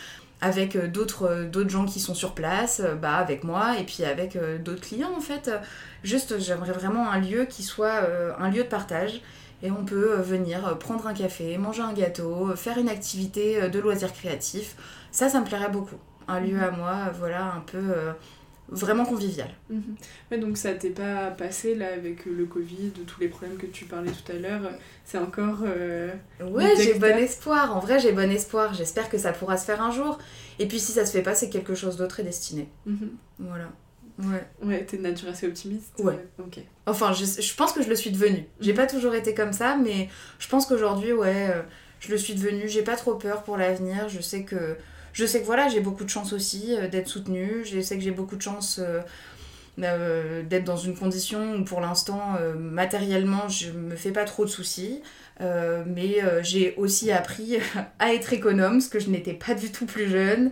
avec d'autres gens qui sont sur place, bah, avec moi, et puis avec d'autres clients en fait. Juste, j'aimerais vraiment un lieu qui soit un lieu de partage. Et on peut venir prendre un café, manger un gâteau, faire une activité de loisirs créatifs. Ça, ça me plairait beaucoup. Un lieu mhm. à moi, voilà, un peu vraiment convivial. Mhm. donc ça t'est pas passé là avec le Covid, tous les problèmes que tu parlais tout à l'heure, c'est encore... Euh, ouais, j'ai bon espoir, en vrai j'ai bon espoir, j'espère que ça pourra se faire un jour. Et puis si ça se fait pas, c'est quelque chose d'autre est destiné. Mhm. Voilà. Ouais. Ouais, t'es de nature assez optimiste. Ouais. Ok. Enfin, je, je, pense que je le suis devenue. J'ai pas toujours été comme ça, mais je pense qu'aujourd'hui, ouais, euh, je le suis devenue. J'ai pas trop peur pour l'avenir. Je sais que je sais que voilà, j'ai beaucoup de chance aussi euh, d'être soutenue. Je sais que j'ai beaucoup de chance euh, euh, d'être dans une condition où pour l'instant, matériellement, je me fais pas trop de soucis. mais j'ai aussi appris à être économe, ce que je n'étais pas du tout plus jeune.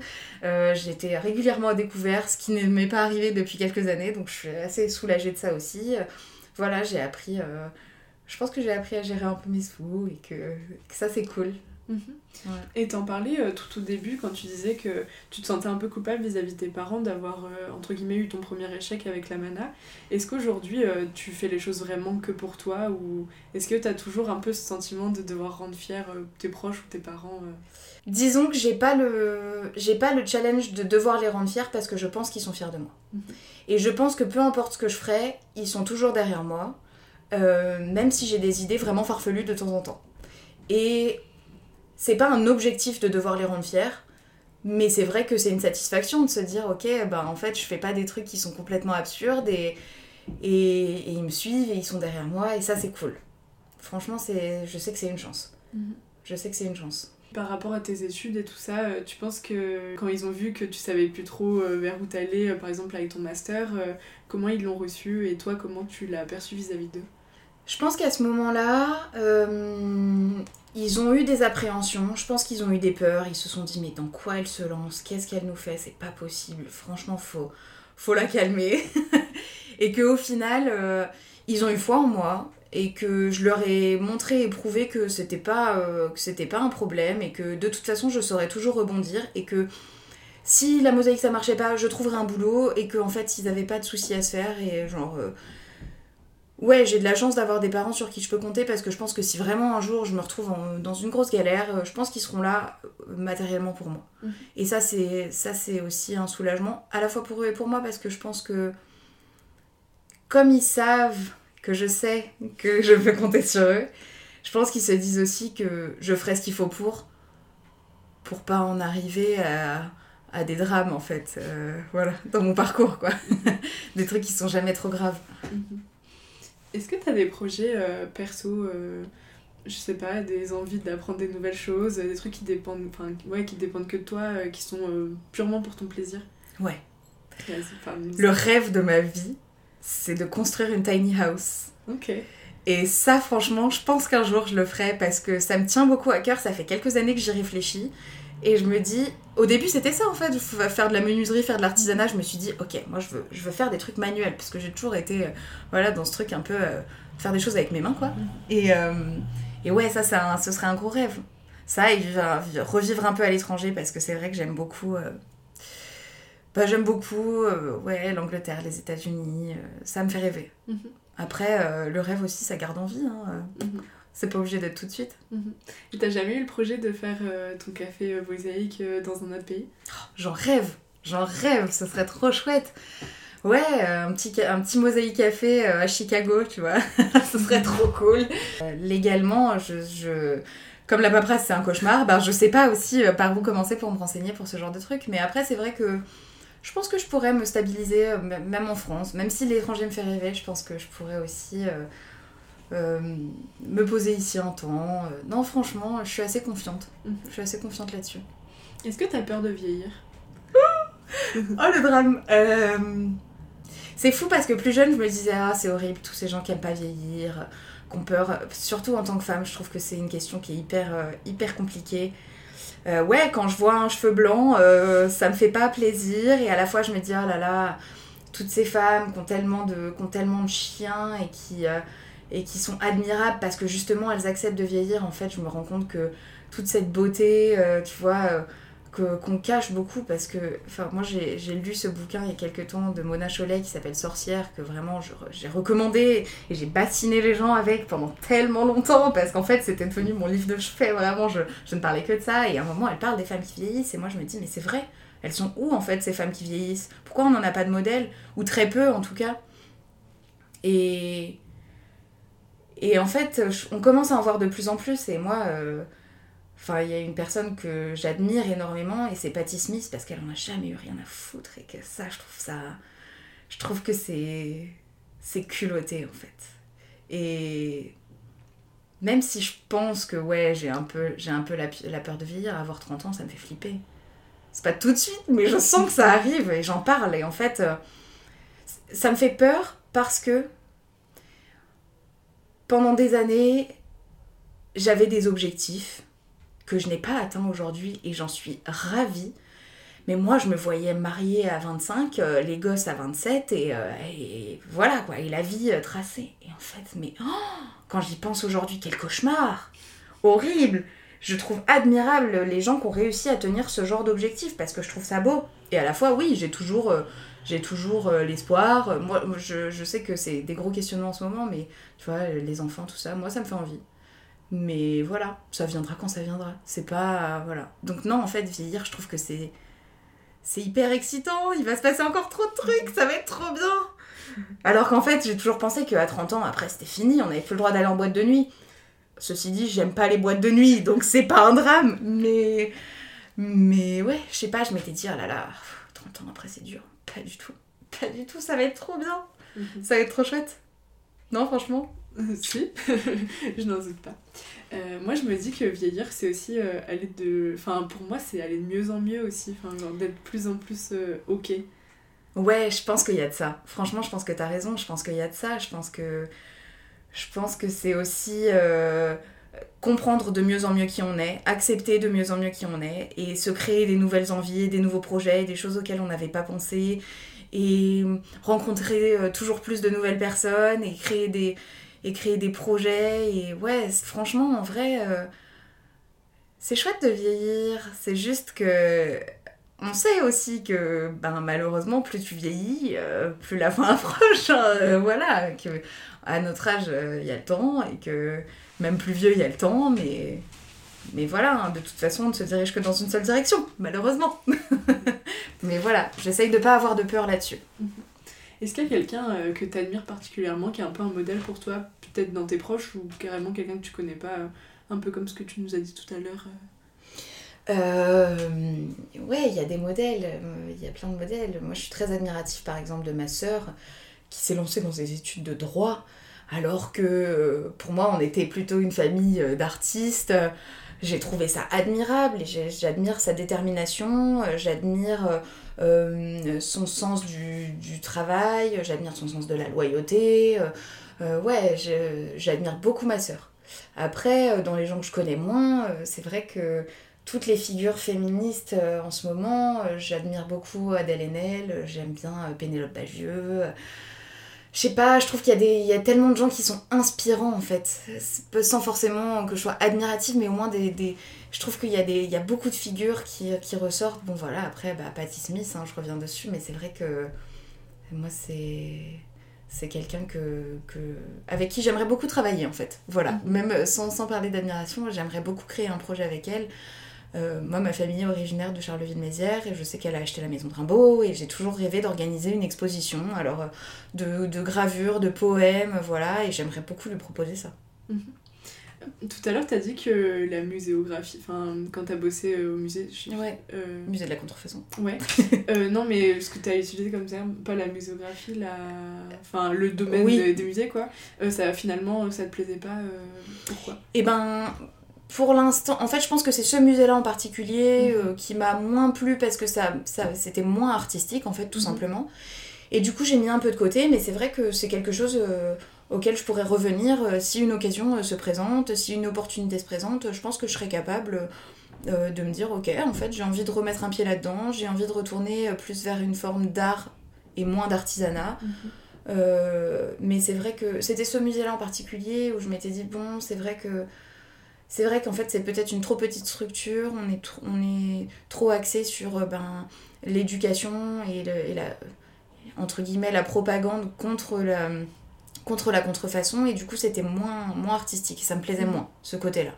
J'étais régulièrement à découvert, ce qui ne m'est pas arrivé depuis quelques années, donc je suis assez soulagée de ça aussi. voilà, j'ai appris, je pense que j'ai appris à gérer un peu mes sous et que ça c'est cool. Mhm. Et t'en parlais euh, tout au début quand tu disais que tu te sentais un peu coupable vis-à-vis de tes parents d'avoir euh, entre guillemets eu ton premier échec avec la mana. Est-ce qu'aujourd'hui euh, tu fais les choses vraiment que pour toi ou est-ce que t'as toujours un peu ce sentiment de devoir rendre fier tes proches ou tes parents Disons que j'ai pas le j'ai pas le challenge de devoir les rendre fiers parce que je pense qu'ils sont fiers de moi. Mhm. Et je pense que peu importe ce que je ferai, ils sont toujours derrière moi, même si j'ai des idées vraiment farfelues de temps en temps. Et c'est pas un objectif de devoir les rendre fiers, mais c'est vrai que c'est une satisfaction de se dire ok, ben en fait je fais pas des trucs qui sont complètement absurdes et, et, ils me suivent et ils sont derrière moi et ça c'est cool. Franchement, c'est, je sais que c'est une chance. Mhm. Je sais que c'est une chance. Par rapport à tes études et tout ça, euh, tu penses que quand ils ont vu que tu savais plus trop euh, vers où t'allais, euh, par exemple avec ton master, comment ils l'ont reçu et toi comment tu l'as perçu vis-à-vis d'eux? Je pense qu'à ce moment-là, ils ont eu des appréhensions, je pense qu'ils ont eu des peurs, ils se sont dit mais dans quoi elle se lance, qu'est-ce qu'elle nous fait, c'est pas possible, franchement faut, faut la calmer. et qu'au final, euh, ils ont eu foi en moi et que je leur ai montré et prouvé que c'était pas, euh, pas un problème et que de toute façon je saurais toujours rebondir et que si la mosaïque ça marchait pas, je trouverais un boulot et qu'en en fait ils avaient pas de soucis à se faire et genre... Euh, ouais, j'ai de la chance d'avoir des parents sur qui je peux compter parce que je pense que si vraiment un jour je me retrouve dans une grosse galère, euh, je pense qu'ils seront là euh, matériellement pour moi. Mhm. Et ça c'est ça c'est aussi un soulagement à la fois pour eux et pour moi parce que je pense que comme ils savent que je sais que je peux compter sur eux, je pense qu'ils se disent aussi que je ferai ce qu'il faut pour pour pas en arriver à, à des drames en fait, euh, voilà, dans mon parcours quoi. des trucs qui sont jamais trop graves. Mhm. Est-ce que tu as des projets euh, perso, euh, je sais pas, des envies d'apprendre des nouvelles choses, des trucs qui dépendent, enfin, ouais, qui dépendent que de toi, euh, qui sont purement pour ton plaisir? Ouais. Le rêve de ma vie, c'est de construire une tiny house. Ok. Et ça, franchement, je pense qu'un jour je le ferai parce que ça me tient beaucoup à cœur. Ça fait quelques années que j'y réfléchis. Et je me dis, au début c'était ça en fait, faire de la menuiserie, faire de l'artisanat. Je me suis dit, ok, moi je veux, je veux faire des trucs manuels parce que j'ai toujours été euh, voilà, dans ce truc un peu euh, faire des choses avec mes mains quoi. Mm. Et, euh, et ouais, ça, ça, ce serait un gros rêve. Ça, et revivre un peu à l'étranger parce que c'est vrai que j'aime beaucoup. bah, j'aime beaucoup ouais, l'Angleterre, les États-Unis, ça me fait rêver. Mm-hmm. Après, le rêve aussi, ça garde en vie. Hein, mm-hmm. C'est pas obligé d'être tout de suite. Mhm. Et t'as jamais eu le projet de faire euh, ton café euh, mosaïque euh, dans un autre pays? Oh, J'en rêve, j'en rêve, ce serait trop chouette. Ouais, un petit, un petit mosaïque café à Chicago, tu vois, ce serait trop cool. légalement, je, je, comme la paperasse c'est un cauchemar, ben je sais pas aussi par où commencer pour me renseigner pour ce genre de truc. Mais après, c'est vrai que je pense que je pourrais me stabiliser, même en France, même si l'étranger me fait rêver, je pense que je pourrais aussi euh, me poser ici un temps. Euh, non, franchement, je suis assez confiante. Mhm. Je suis assez confiante là-dessus. Est-ce que tu as peur de vieillir? Oh, le drame euh, C'est fou parce que plus jeune, je me disais, ah, c'est horrible, tous ces gens qui aiment pas vieillir, qu'on peur. Surtout en tant que femme, je trouve que c'est une question qui est hyper, hyper compliquée. ouais, quand je vois un cheveu blanc, ça me fait pas plaisir et à la fois je me dis, oh là là, toutes ces femmes qui ont tellement de, qui ont tellement de chiens et qui et qui sont admirables parce que justement elles acceptent de vieillir. En fait, je me rends compte que toute cette beauté, euh, tu vois, euh, qu'on cache beaucoup parce que, enfin, moi j'ai, lu ce bouquin il y a quelques temps de Mona Cholet qui s'appelle Sorcière, que vraiment j'ai recommandé et j'ai bassiné les gens avec pendant tellement longtemps parce qu'en fait c'était devenu mon livre de chevet, vraiment, je, je ne parlais que de ça. Et à un moment, elle parle des femmes qui vieillissent et moi je me dis, mais c'est vrai, elles sont où en fait ces femmes qui vieillissent? Pourquoi on n'en a pas de modèle? Ou très peu en tout cas. Et et en fait, on commence à en voir de plus en plus. Et moi, euh, enfin, il y a une personne que j'admire énormément et c'est Patty Smith parce qu'elle en a jamais eu rien à foutre et que ça, je trouve ça, je trouve que c'est, c'est culotté en fait. Et même si je pense que ouais, j'ai un peu, j'ai un peu la, la peur de vieillir, avoir 30 ans, ça me fait flipper. C'est pas tout de suite, mais je sens que ça arrive et j'en parle. Et en fait, euh, ça me fait peur parce que pendant des années, j'avais des objectifs que je n'ai pas atteints aujourd'hui et j'en suis ravie. Mais moi, je me voyais mariée à 25, euh, les gosses à 27 euh, et, voilà quoi, et la vie euh, tracée. Et en fait, mais oh, quand j'y pense aujourd'hui, quel cauchemar Horrible Je trouve admirable les gens qui ont réussi à tenir ce genre d'objectif parce que je trouve ça beau. Et à la fois, oui, j'ai toujours j'ai toujours euh, l'espoir. Moi, je, sais que c'est des gros questionnements en ce moment, mais tu vois, les enfants, tout ça, moi, ça me fait envie. Mais voilà, ça viendra quand ça viendra. C'est pas. voilà. Donc, non, en fait, vieillir, je trouve que c'est. C'est hyper excitant, il va se passer encore trop de trucs, ça va être trop bien! Alors qu'en fait, j'ai toujours pensé qu'à 30 ans, après, c'était fini, on n'avait plus le droit d'aller en boîte de nuit. Ceci dit, j'aime pas les boîtes de nuit, donc c'est pas un drame, mais. Mais ouais, je sais pas, je m'étais dit, oh là là, 30 ans après, c'est dur. Pas du tout. Pas du tout, ça va être trop bien. Mhm. Ça va être trop chouette. Non, franchement Si, je n'en doute pas. Euh, moi, je me dis que vieillir, c'est aussi euh, aller de. Enfin, pour moi, c'est aller de mieux en mieux aussi. Enfin, d'être plus en plus euh, ok. Ouais, je pense qu'il y a de ça. Franchement, je pense que t'as raison. Je pense qu'il y a de ça. Je pense que. Je pense que c'est aussi comprendre de mieux en mieux qui on est, accepter de mieux en mieux qui on est, et se créer des nouvelles envies, des nouveaux projets, des choses auxquelles on n'avait pas pensé, et rencontrer euh, toujours plus de nouvelles personnes, et créer des, et créer des projets, et ouais, franchement, en vrai, euh, c'est chouette de vieillir, c'est juste que... On sait aussi que ben, malheureusement, plus tu vieillis, euh, plus la fin approche. Hein, voilà, que à notre âge, il y a le temps et que même plus vieux, il y a le temps, mais, mais voilà, hein, de toute façon, on ne se dirige que dans une seule direction, malheureusement. mais voilà, j'essaye de pas avoir de peur là-dessus. Mhm. Est-ce qu'il y a quelqu'un euh, que tu admires particulièrement, qui est un peu un modèle pour toi, peut-être dans tes proches ou carrément quelqu'un que tu connais pas, euh, un peu comme ce que tu nous as dit tout à l'heure euh... ouais, il y a des modèles, il y a plein de modèles. Moi, je suis très admirative, par exemple, de ma sœur qui s'est lancée dans des études de droit alors que euh, pour moi on était plutôt une famille euh, d'artistes. J'ai trouvé ça admirable et j'admire sa détermination, euh, j'admire son sens du, travail, j'admire son sens de la loyauté. ouais, j'admire beaucoup ma sœur. Après, dans les gens que je connais moins, c'est vrai que toutes les figures féministes en ce moment, j'admire beaucoup Adèle Haenel, j'aime bien Pénélope Bagieux je sais pas, je trouve qu'il y, a des, il y a tellement de gens qui sont inspirants en fait, sans forcément que je sois admirative, mais au moins des, des je trouve qu'il y, a des, il y a beaucoup de figures qui, qui ressortent. Bon voilà, après, bah, Patti Smith, hein, je reviens dessus, mais c'est vrai que moi c'est c'est quelqu'un que, que, avec qui j'aimerais beaucoup travailler en fait. Voilà, mm. même sans, sans parler d'admiration, j'aimerais beaucoup créer un projet avec elle. Euh, moi, ma famille est originaire de Charleville-Mézières et je sais qu'elle a acheté la maison de Rimbaud et j'ai toujours rêvé d'organiser une exposition, alors euh, de, de gravures, de poèmes, voilà, et j'aimerais beaucoup lui proposer ça. Mhm. Tout à l'heure, tu as dit que la muséographie, enfin, quand tu as bossé euh, au musée. ouais. Musée de la contrefaçon. Ouais. non, mais ce que tu as utilisé comme ça, pas la muséographie, la... enfin, le domaine des, musées, quoi. ça, finalement, ça te plaisait pas Pourquoi? Eh ben, pour l'instant, en fait, je pense que c'est ce musée-là en particulier mhm. euh, qui m'a moins plu parce que ça, ça c'était moins artistique, en fait, tout mhm. simplement. Et du coup, j'ai mis un peu de côté, mais c'est vrai que c'est quelque chose euh, auquel je pourrais revenir euh, si une occasion se présente, si une opportunité se présente. Je pense que je serais capable de me dire, ok, en fait, j'ai envie de remettre un pied là-dedans, j'ai envie de retourner plus vers une forme d'art et moins d'artisanat. Mhm. mais c'est vrai que c'était ce musée-là en particulier où je m'étais dit, bon, c'est vrai que c'est vrai qu'en fait c'est peut-être une trop petite structure, on est, on est trop axé sur euh, ben, l'éducation et, la, entre guillemets la propagande contre la, contre la contrefaçon et du coup c'était moins, moins artistique, ça me plaisait mmh. moins ce côté-là.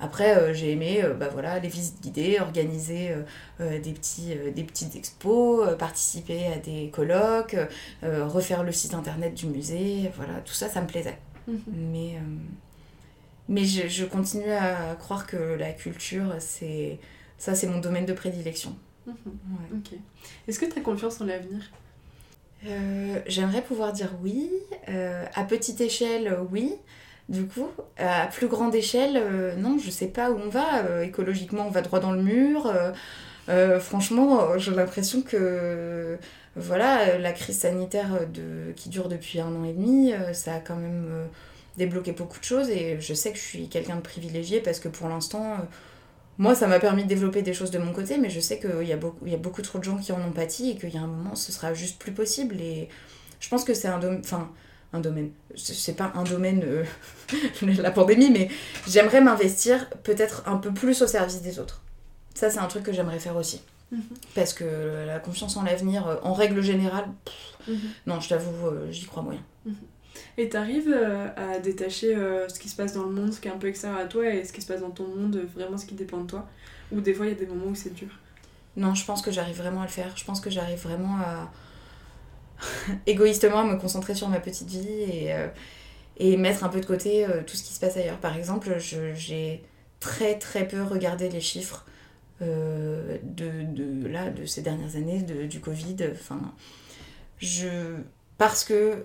Après, euh, j'ai aimé euh, bah, voilà, les visites guidées, organiser des, petits, des petites expos, participer à des colloques, refaire le site internet du musée, voilà, tout ça, ça me plaisait. Mmh. Mais, mais je, je, continue à croire que la culture, c'est ça, c'est mon domaine de prédilection. Mhm. Est-ce que tu as confiance en l'avenir? Euh, J'aimerais pouvoir dire oui. Euh, à petite échelle, oui. Du coup, à plus grande échelle, euh, non, je sais pas où on va. écologiquement, on va droit dans le mur. franchement, j'ai l'impression que voilà, la crise sanitaire de, qui dure depuis un an et demi, ça a quand même débloquer beaucoup de choses et je sais que je suis quelqu'un de privilégié parce que pour l'instant, euh, moi, ça m'a permis de développer des choses de mon côté, mais je sais qu'il y, a beaucoup, y a beaucoup trop de gens qui en ont pâti et qu'il y a un moment, ce sera juste plus possible. Et je pense que c'est un domaine. Enfin, un domaine. C'est pas un domaine, euh, la pandémie, mais j'aimerais m'investir peut-être un peu plus au service des autres. Ça, c'est un truc que j'aimerais faire aussi. Mhm. Parce que la confiance en l'avenir, euh, en règle générale, mhm. non, je t'avoue, j'y crois moyen. Mhm. Et t'arrives euh, à détacher euh, ce qui se passe dans le monde, ce qui est un peu extérieur à toi, et ce qui se passe dans ton monde, vraiment ce qui dépend de toi? Ou des fois il y a des moments où c'est dur? Non, je pense que j'arrive vraiment à le faire. Je pense que j'arrive vraiment à. égoïstement à me concentrer sur ma petite vie et, euh, et mettre un peu de côté tout ce qui se passe ailleurs. Par exemple, j'ai très très peu regardé les chiffres de, de, là, de ces dernières années, de, du Covid. Je. Parce que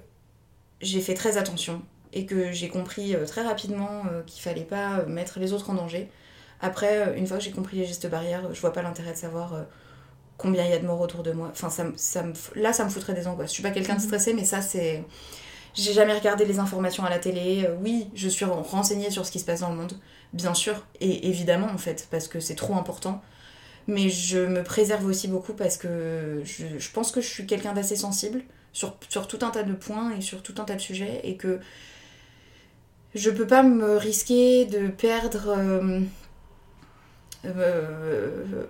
j'ai fait très attention et que j'ai compris euh, très rapidement euh, qu'il fallait pas euh, mettre les autres en danger. Après, une fois que j'ai compris les gestes barrières, je vois pas l'intérêt de savoir combien il y a de morts autour de moi. Enfin, ça, ça me, là, ça me foutrait des angoisses. Je suis pas quelqu'un de mhm. stressé, mais ça, c'est. J'ai jamais regardé les informations à la télé. Oui, je suis renseignée sur ce qui se passe dans le monde, bien sûr, et évidemment, en fait, parce que c'est trop important. Mais je me préserve aussi beaucoup parce que je, je pense que je suis quelqu'un d'assez sensible sur, sur tout un tas de points et sur tout un tas de sujets et que je peux pas me risquer de perdre euh, euh,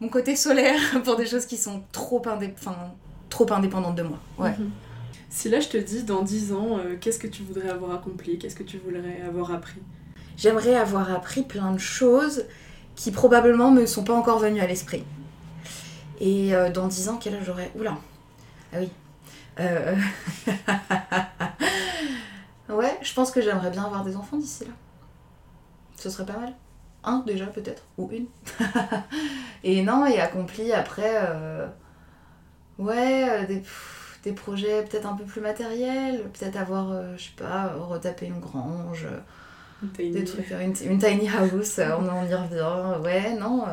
mon côté solaire pour des choses qui sont trop, trop indépendantes de moi. Ouais. Mhm. Si là je te dis dans 10 ans, euh, qu'est-ce que tu voudrais avoir accompli? Qu'est-ce que tu voudrais avoir appris? J'aimerais avoir appris plein de choses qui probablement me sont pas encore venues à l'esprit. Et dans 10 ans, quel âge j'aurais? Oula ah oui. Euh, ouais, je pense que j'aimerais bien avoir des enfants d'ici là. Ce serait pas mal. Un déjà peut-être, ou une. et non, et accompli après, euh, ouais, euh, des, des, projets peut-être un peu plus matériels, peut-être avoir, je sais pas, retaper une grange, des trucs, une, une, tiny house, on, y revient, ouais, non,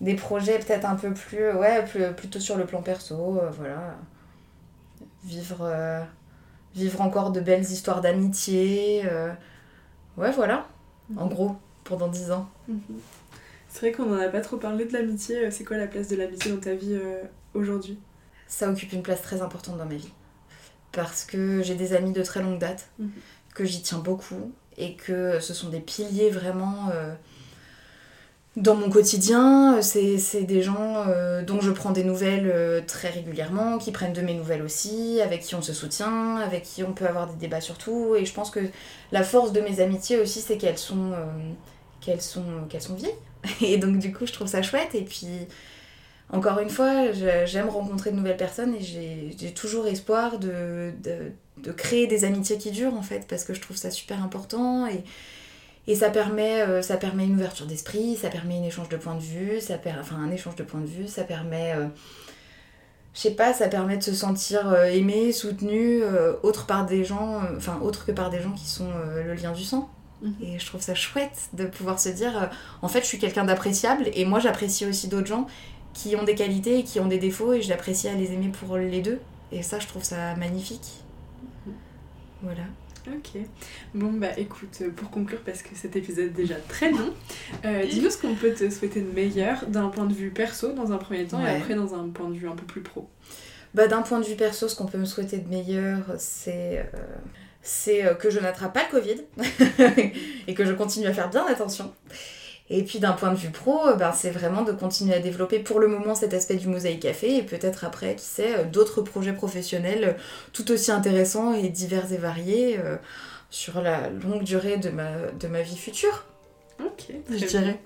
des projets peut-être un peu plus, ouais, plutôt sur le plan perso, voilà vivre, euh, vivre encore de belles histoires d'amitié. Ouais, voilà, en gros, pendant 10 ans. Mhm. C'est vrai qu'on n'en a pas trop parlé de l'amitié. C'est quoi la place de l'amitié dans ta vie aujourd'hui? Ça occupe une place très importante dans ma vie. Parce que j'ai des amis de très longue date, mhm. que j'y tiens beaucoup, et que ce sont des piliers vraiment dans mon quotidien, euh, c'est des gens euh, dont je prends des nouvelles euh, très régulièrement, qui prennent de mes nouvelles aussi, avec qui on se soutient, avec qui on peut avoir des débats sur tout. Et je pense que la force de mes amitiés aussi, c'est qu'elles sont, qu'elles sont, qu'elles sont vieilles. Et donc du coup, je trouve ça chouette. Et puis, encore une fois, j'aime rencontrer de nouvelles personnes et j'ai toujours espoir de, de, de, créer des amitiés qui durent, en fait, parce que je trouve ça super important. Et, et ça permet, euh, ça permet une ouverture d'esprit, ça permet un échange de points de vue, ça per... enfin un échange de points de vue, ça permet, euh, je sais pas, ça permet de se sentir euh, aimé, soutenu, autre par des gens, enfin autre que par des gens qui sont le lien du sang. Mhm. Et je trouve ça chouette de pouvoir se dire, en fait, je suis quelqu'un d'appréciable et moi j'apprécie aussi d'autres gens qui ont des qualités et qui ont des défauts et j'apprécie à les aimer pour les deux. Et ça, je trouve ça magnifique. Mhm. Voilà. Ok. Bon, bah écoute, euh, pour conclure, parce que cet épisode est déjà très long, euh, dis-nous ce qu'on peut te souhaiter de meilleur d'un point de vue perso dans un premier temps et après dans un point de vue un peu plus pro. Bah, d'un point de vue perso, ce qu'on peut me souhaiter de meilleur, c'est. Euh, c'est que je n'attrape pas le Covid et que je continue à faire bien attention. Et puis d'un point de vue pro, euh, ben, c'est vraiment de continuer à développer pour le moment cet aspect du Mosaïque Café et peut-être après, qui sait, euh, d'autres projets professionnels euh, tout aussi intéressants et divers et variés sur la longue durée de ma, de ma vie future. Ok, je dirais.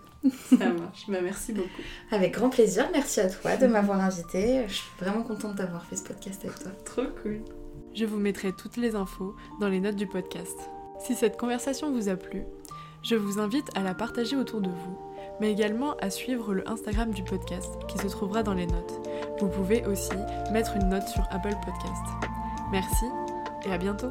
Ça marche, bah, merci beaucoup. Avec grand plaisir, merci à toi de m'avoir invité. Je suis vraiment contente d'avoir fait ce podcast avec toi. Trop cool. Je vous mettrai toutes les infos dans les notes du podcast. Si cette conversation vous a plu, je vous invite à la partager autour de vous, mais également à suivre le Instagram du podcast qui se trouvera dans les notes. Vous pouvez aussi mettre une note sur Apple Podcast. Merci et à bientôt